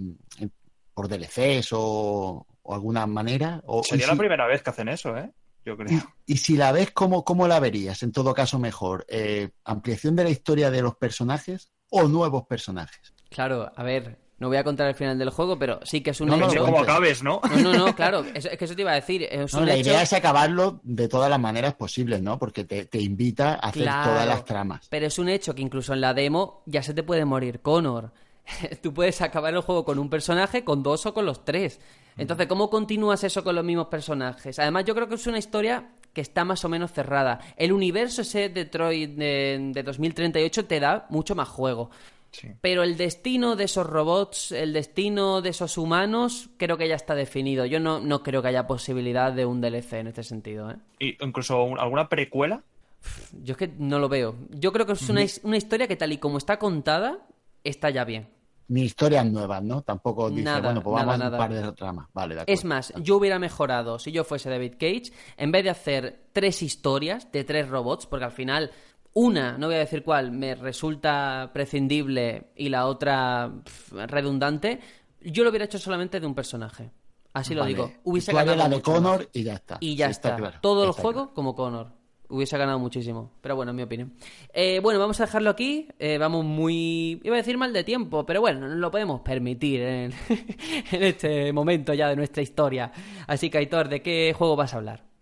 por DLCs o, o alguna manera? O, Sería si, la primera vez que hacen eso, ¿eh? Yo creo. Y, y si la ves, ¿cómo, ¿cómo, la verías? En todo caso, mejor. Eh, ¿Ampliación de la historia de los personajes o nuevos personajes? Claro, a ver, no voy a contar el final del juego, pero sí que es un no, hecho. No, como acabes, ¿no? No, no, no, claro. Es, es, que eso te iba a decir. Es no, un la hecho... idea es acabarlo de todas las maneras posibles, ¿no? Porque te, te invita a hacer claro, todas las tramas. Pero es un hecho que incluso en la demo ya se te puede morir Connor. Tú puedes acabar el juego con un personaje, con dos o con los tres. Entonces, ¿cómo continúas eso con los mismos personajes? Además, yo creo que es una historia que está más o menos cerrada. El universo ese Detroit de, de 2038 te da mucho más juego. Sí. Pero el destino de esos robots, el destino de esos humanos, creo que ya está definido. Yo no, no creo que haya posibilidad de un DLC en este sentido. ¿eh? ¿Y incluso alguna precuela? Yo es que no lo veo. Yo creo que es una, una historia que tal y como está contada, está ya bien ni historias nuevas, ¿no? Tampoco dice, nada, bueno, pues vamos nada, a un par de tramas. Vale, de es más, yo hubiera mejorado si yo fuese David Cage, en vez de hacer tres historias de tres robots, porque al final una, no voy a decir cuál, me resulta prescindible y la otra pff, redundante, yo lo hubiera hecho solamente de un personaje. Así vale. lo digo. Hubiese ganado la de Connor más. y ya está. Y ya sí, está. está claro. Todo está el juego claro. como Connor hubiese ganado muchísimo. Pero bueno, en mi opinión. Eh, bueno, vamos a dejarlo aquí. Eh, vamos muy. Iba a decir mal de tiempo, pero bueno, nos lo podemos permitir en, en, este momento ya de nuestra historia. Así que, Aitor, ¿de qué juego vas a hablar?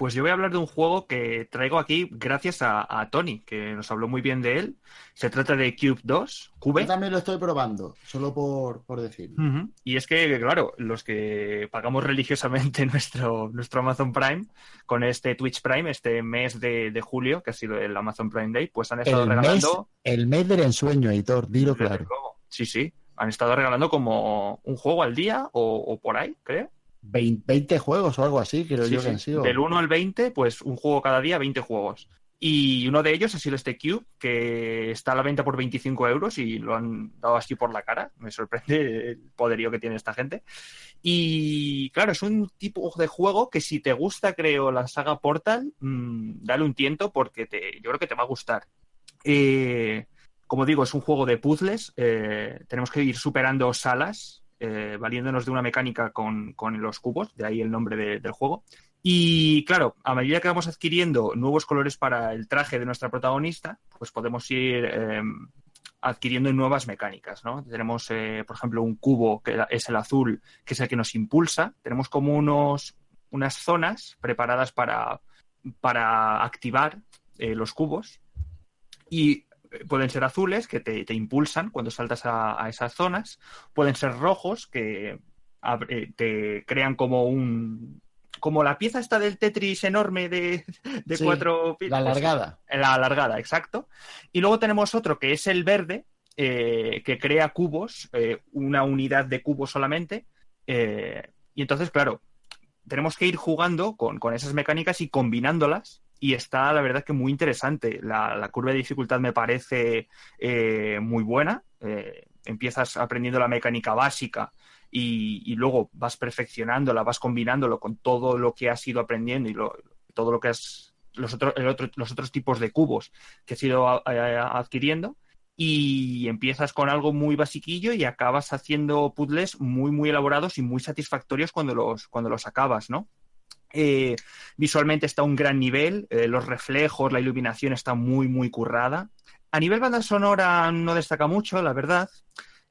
Pues yo voy a hablar de un juego que traigo aquí gracias a, a Tony, que nos habló muy bien de él. Se trata de Cube 2, Cube. Yo también lo estoy probando, solo por, por decirlo. Uh -huh. Y es que, claro, los que pagamos religiosamente nuestro, nuestro Amazon Prime, con este Twitch Prime, este mes de, de, julio, que ha sido el Amazon Prime Day, pues han estado el regalando... Mes, el mes del ensueño, Editor, dilo claro. Sí, sí. Han estado regalando como un juego al día o, o por ahí, creo. 20 juegos o algo así, creo sí, yo sí. que han sido. Del 1 al 20, pues un juego cada día, 20 juegos. Y uno de ellos ha sido este Cube, que está a la venta por 25 euros y lo han dado así por la cara. Me sorprende el poderío que tiene esta gente. Y claro, es un tipo de juego que si te gusta, creo, la saga Portal, mmm, dale un tiento porque te, yo creo que te va a gustar. Eh, como digo, es un juego de puzzles. Eh, tenemos que ir superando salas eh, valiéndonos de una mecánica con, con, los cubos, de ahí el nombre de, del juego. Y claro, a medida que vamos adquiriendo nuevos colores para el traje de nuestra protagonista, pues podemos ir eh, adquiriendo nuevas mecánicas, ¿no? Tenemos, eh, por ejemplo, un cubo que es el azul, que es el que nos impulsa. Tenemos como unos, unas zonas preparadas para, para activar eh, los cubos. Y pueden ser azules que te, te impulsan cuando saltas a, a, esas zonas, pueden ser rojos que eh, te crean como un como la pieza esta del Tetris enorme de, de sí, cuatro la alargada. La alargada exacto. Y luego tenemos otro que es el verde eh, que crea cubos eh, una unidad de cubos solamente. Eh, y entonces claro tenemos que ir jugando con, con esas mecánicas y combinándolas y está la verdad que muy interesante. La, la curva de dificultad me parece eh, muy buena. Eh, empiezas aprendiendo la mecánica básica y, luego vas perfeccionándola, vas combinándolo con todo lo que has ido aprendiendo y lo, todo lo que has los, otro, otro, los otros tipos de cubos que has ido adquiriendo y empiezas con algo muy basiquillo y acabas haciendo puzzles muy muy elaborados y muy satisfactorios cuando los cuando los acabas, ¿no? Eh, visualmente está a un gran nivel, eh, los reflejos, la iluminación está muy, muy currada. A nivel banda sonora no destaca mucho, la verdad.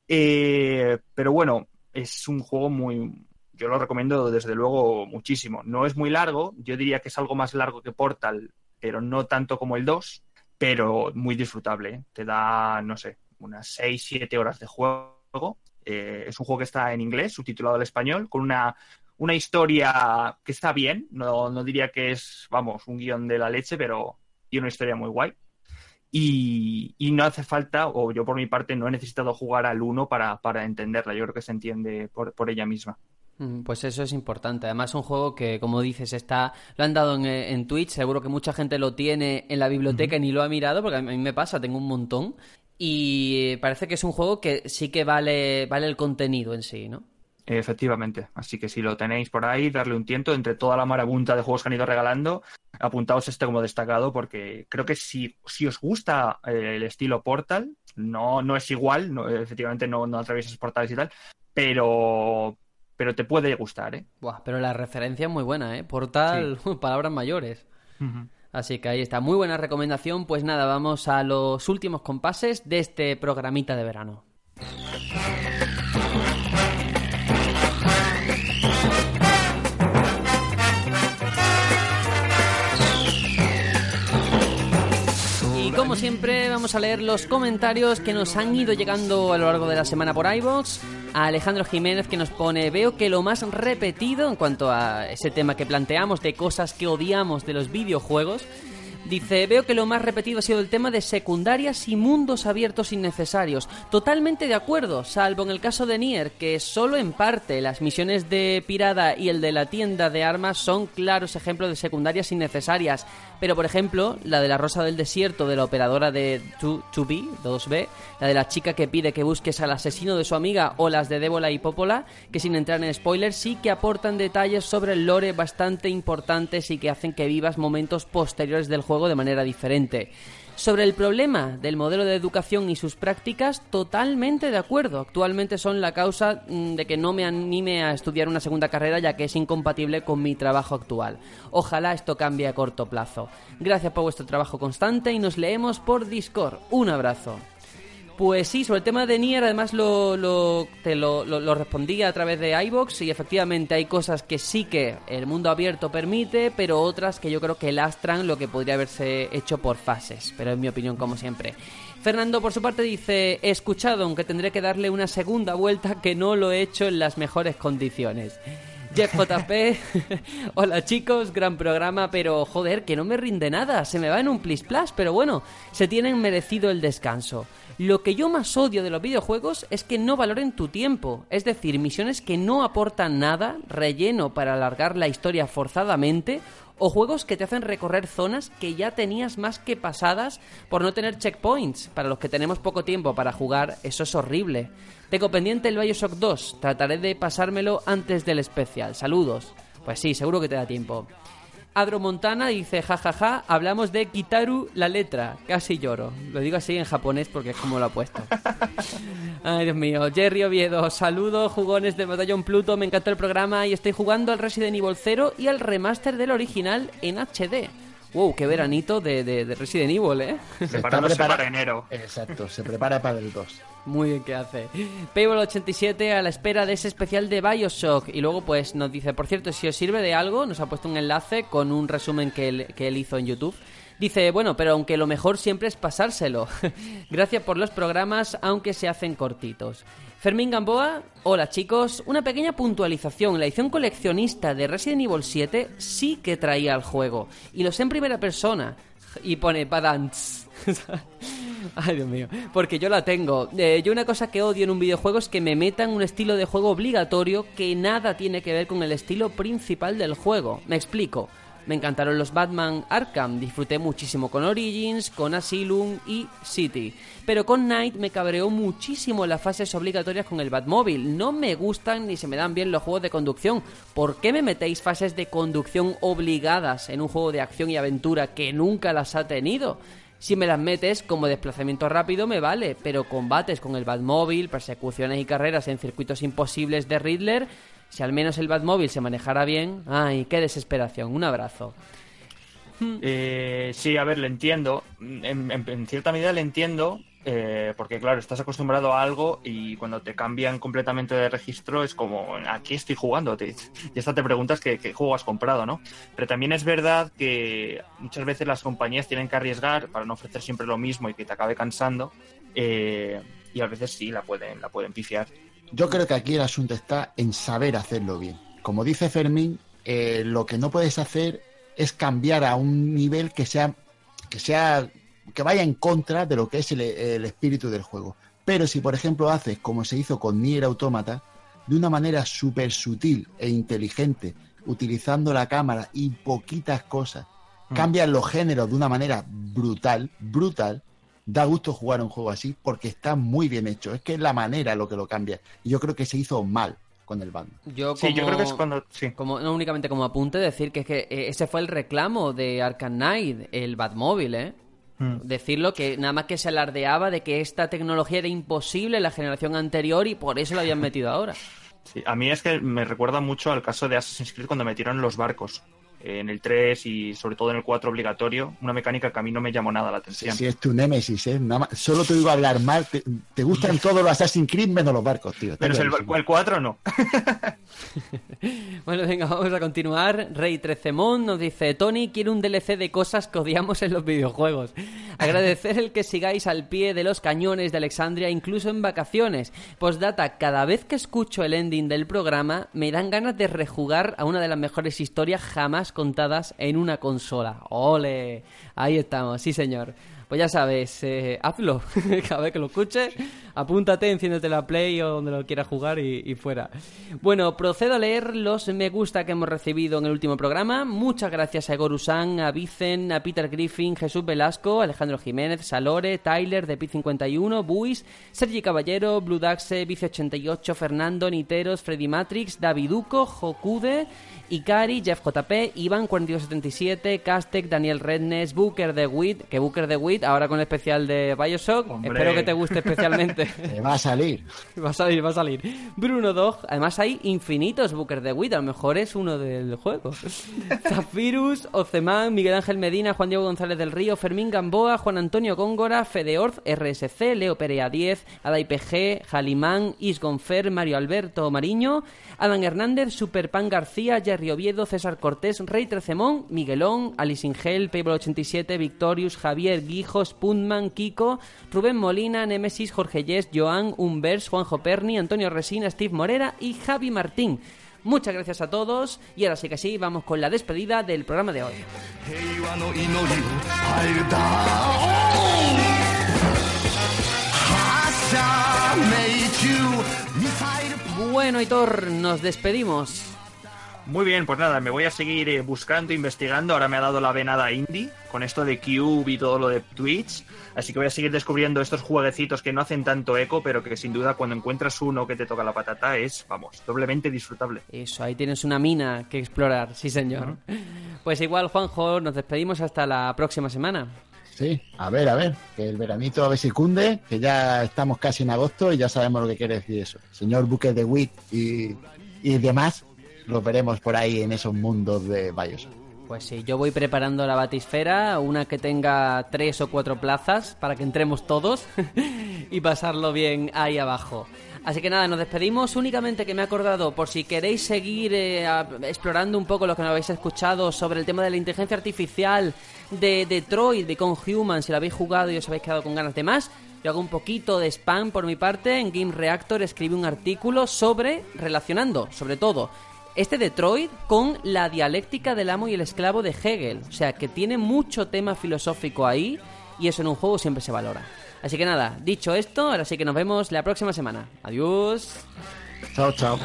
Eh, pero bueno, es un juego muy. Yo lo recomiendo desde luego muchísimo. No es muy largo, yo diría que es algo más largo que Portal, pero no tanto como el 2, pero muy disfrutable. Te da, no sé, unas 6, 7 horas de juego. es un juego que está en inglés, subtitulado al español, con una una historia que está bien, no, no, diría que es, vamos, un guion de la leche, pero tiene una historia muy guay. Y, y, no hace falta, o yo por mi parte no he necesitado jugar al 1 para, para entenderla, yo creo que se entiende por, por ella misma. Pues eso es importante. Además, un juego que, como dices, está lo han dado en, en Twitch. Seguro que mucha gente lo tiene en la biblioteca uh -huh. y ni lo ha mirado, porque a mí me pasa, tengo un montón. Y parece que es un juego que sí que vale, vale el contenido en sí, ¿no? Efectivamente. Así que si lo tenéis por ahí, darle un tiento entre toda la marabunta de juegos que han ido regalando, apuntaos este como destacado porque creo que si, si os gusta eh, el estilo Portal, no, no es igual, no, efectivamente no, no atraviesas portales y tal, pero, pero te puede gustar, ¿eh? Buah, pero la referencia es muy buena, ¿eh? Portal, sí. palabras mayores. Uh -huh. Así que ahí está, muy buena recomendación. Pues nada, vamos a los últimos compases de este programita de verano. Y como siempre, vamos a leer los comentarios que nos han ido llegando a lo largo de la semana por iVoox. A Alejandro Jiménez que nos pone, veo que lo más repetido en cuanto a ese tema que planteamos de cosas que odiamos de los videojuegos, Dice, veo que lo más repetido ha sido el tema de secundarias y mundos abiertos innecesarios. Totalmente de acuerdo, salvo en el caso de Nier, que solo en parte las misiones de Pirada y el de la tienda de armas son claros ejemplos de secundarias innecesarias. Pero, por ejemplo, la de la Rosa del Desierto de la operadora de 2B, 2B, la de la chica que pide que busques al asesino de su amiga o las de Débola y Popola, que sin entrar en spoilers sí que aportan detalles sobre el lore bastante importantes y que hacen que vivas momentos posteriores del juego de manera diferente. Sobre el problema del modelo de educación y sus prácticas, totalmente de acuerdo. Actualmente son la causa de que no me anime a estudiar una segunda carrera ya que es incompatible con mi trabajo actual. Ojalá esto cambie a corto plazo. Gracias por vuestro trabajo constante y nos leemos por Discord. Un abrazo. Pues sí, sobre el tema de Nier, además lo, lo, te lo, respondí a través de iBox y efectivamente hay cosas que sí que el mundo abierto permite, pero otras que yo creo que lastran lo que podría haberse hecho por fases. Pero en mi opinión, como siempre. Fernando, por su parte, dice: He escuchado, aunque tendré que darle una segunda vuelta, que no lo he hecho en las mejores condiciones. Jeff JP, hola chicos, gran programa, pero joder, que no me rinde nada, se me va en un plis plas, pero bueno, se tienen merecido el descanso. Lo que yo más odio de los videojuegos es que no valoren tu tiempo, es decir, misiones que no aportan nada, relleno para alargar la historia forzadamente, o juegos que te hacen recorrer zonas que ya tenías más que pasadas por no tener checkpoints. Para los que tenemos poco tiempo para jugar, eso es horrible. Tengo pendiente el Bioshock 2, trataré de pasármelo antes del especial. Saludos. Pues sí, seguro que te da tiempo. Adro Montana dice, jajaja, ja, ja, hablamos de Kitaru la letra. Casi lloro. Lo digo así en japonés porque es como lo ha puesto. Ay, Dios mío. Jerry Oviedo, saludos, jugones de Batallón Pluto. Me encantó el programa y estoy jugando al Resident Evil 0 y al remaster del original en HD. Wow, qué veranito de, de, de Resident Evil, ¿eh? Se Preparándose prepara... para enero. Exacto, se prepara para el 2. Muy bien, ¿qué hace? Payball87 a la espera de ese especial de Bioshock. Y luego, pues, nos dice, por cierto, si os sirve de algo, nos ha puesto un enlace con un resumen que él, que él hizo en YouTube. Dice, bueno, pero aunque lo mejor siempre es pasárselo. Gracias por los programas, aunque se hacen cortitos. Fermín Gamboa, hola chicos, una pequeña puntualización. La edición coleccionista de Resident Evil 7 sí que traía el juego. Y lo sé en primera persona. Y pone Badants. Ay, Dios mío. Porque yo la tengo. Eh, yo una cosa que odio en un videojuego es que me metan un estilo de juego obligatorio que nada tiene que ver con el estilo principal del juego. Me explico. Me encantaron los Batman Arkham, disfruté muchísimo con Origins, con Asylum y City. Pero con Night me cabreó muchísimo las fases obligatorias con el Batmóvil. No me gustan ni se me dan bien los juegos de conducción. ¿Por qué me metéis fases de conducción obligadas en un juego de acción y aventura que nunca las ha tenido? Si me las metes como desplazamiento rápido me vale, pero combates con el Batmóvil, persecuciones y carreras en circuitos imposibles de Riddler, si al menos el Batmóvil se manejara bien, ay, qué desesperación. Un abrazo. Eh, sí, a ver, le entiendo. En, cierta medida le entiendo, eh, porque claro, estás acostumbrado a algo y cuando te cambian completamente de registro es como, ¿a qué estoy jugando? Te- y hasta te preguntas qué, qué juego has comprado, ¿no? Pero también es verdad que muchas veces las compañías tienen que arriesgar para no ofrecer siempre lo mismo y que te acabe cansando. eh, y a veces sí, la pueden, la pueden pifiar. Yo creo que aquí el asunto está en saber hacerlo bien. Como dice Fermín, eh, lo que no puedes hacer es cambiar a un nivel que sea, que sea, que vaya en contra de lo que es el, el espíritu del juego. Pero si, por ejemplo, haces como se hizo con Nier Automata, de una manera súper sutil e inteligente, utilizando la cámara y poquitas cosas, cambian los géneros de una manera brutal, brutal, da gusto jugar un juego así porque está muy bien hecho. Es que es la manera lo que lo cambia. Y yo creo que se hizo mal con el bando. Yo Sí, yo creo que es cuando... Sí. Como, no únicamente como apunte, decir que, es que eh, ese fue el reclamo de Arkham Knight, el Batmóvil, ¿eh? Mm. Decirlo que nada más que se alardeaba de que esta tecnología era imposible en la generación anterior y por eso lo habían metido ahora. Sí, a mí es que me recuerda mucho al caso de Assassin's Creed cuando metieron los barcos. En el 3 y sobre todo en el 4 obligatorio, una mecánica que a mí no me llamó nada la atención. Si es tu némesis, ¿eh? Nada más- solo te digo hablar mal. Te, te gustan todos los Assassin's Creed menos los barcos, tío. Pero el, el 4 no. Bueno, venga, vamos a continuar. Rey Trecemón nos dice, Tony quiere un DLC de cosas que odiamos en los videojuegos. Agradecer el que sigáis al pie de los cañones de Alexandria, incluso en vacaciones. Postdata, cada vez que escucho el ending del programa, me dan ganas de rejugar a una de las mejores historias jamás contadas en una consola. ¡Ole! Ahí estamos, sí señor. Pues ya sabes, eh, hazlo. Cada vez que lo escuches, apúntate, enciéndete la Play o donde lo quieras jugar y, y fuera. Bueno, procedo a leer los me gusta que hemos recibido en el último programa. Muchas gracias a Gorusan, a Vicen, a Peter Griffin, Jesús Velasco, Alejandro Jiménez, Salore, Tyler, de Pi51, Buis, Sergi Caballero, Blue Daxe, Vice88, Fernando, Niteros, Freddy Matrix, Daviduco, Jokude, Ikari, Jeff JP, Iván 4277, Castec, Daniel Rednes, Booker de Wit, que Booker de Ahora con el especial de Bioshock, Hombre. espero que te guste especialmente. Te va a salir. va a salir, va a salir. Bruno Dog, además hay infinitos Booker de Wit, a lo mejor es uno del juego. Zafirus, Oceman, Miguel Ángel Medina, Juan Diego González del Río, Fermín Gamboa, Juan Antonio Góngora, Fedeorz, RSC, Leo Perea 10, Ada IPG, Jalimán, Isgonfer, Mario Alberto Mariño, Adán Hernández, Superpan García, Jerry Oviedo, César Cortés, Rey Trecemón, Miguelón, Alice Ingel, Payball 87, Victorius, Javier Guijos, Puntman, Kiko, Rubén Molina, Nemesis, Jorge Yes, Joan, Umbers, Juanjo Perni, Antonio Resina, Steve Morera y Javi Martín. Muchas gracias a todos y ahora sí que sí, vamos con la despedida del programa de hoy. Bueno, Hitor, nos despedimos. Muy bien, pues nada, me voy a seguir eh, buscando, investigando. Ahora me ha dado la venada indie con esto de Cube y todo lo de Twitch. Así que voy a seguir descubriendo estos jueguecitos que no hacen tanto eco, pero que sin duda cuando encuentras uno que te toca la patata es, vamos, doblemente disfrutable. Eso, ahí tienes una mina que explorar, sí señor. Pues igual, Juanjo, nos despedimos hasta la próxima semana. Sí, a ver, a ver, que el veranito a ver si cunde, que ya estamos casi en agosto y ya sabemos lo que quiere decir eso. Señor Buque de Wit y, y demás, los veremos por ahí en esos mundos de Bioshock. Pues sí, yo voy preparando la batisfera, una que tenga tres o cuatro plazas para que entremos todos y pasarlo bien ahí abajo. Así que nada, nos despedimos. Únicamente que me he acordado, por si queréis seguir eh, explorando un poco lo que no habéis escuchado sobre el tema de la inteligencia artificial de Detroit, de Human, si lo habéis jugado y os habéis quedado con ganas de más, yo hago un poquito de spam por mi parte. En Game Reactor escribí un artículo sobre, relacionando, sobre todo, este Detroit con la dialéctica del amo y el esclavo de Hegel. O sea, que tiene mucho tema filosófico ahí y eso en un juego siempre se valora. Así que nada, dicho esto, ahora sí que nos vemos la próxima semana. Adiós. Chao, chao.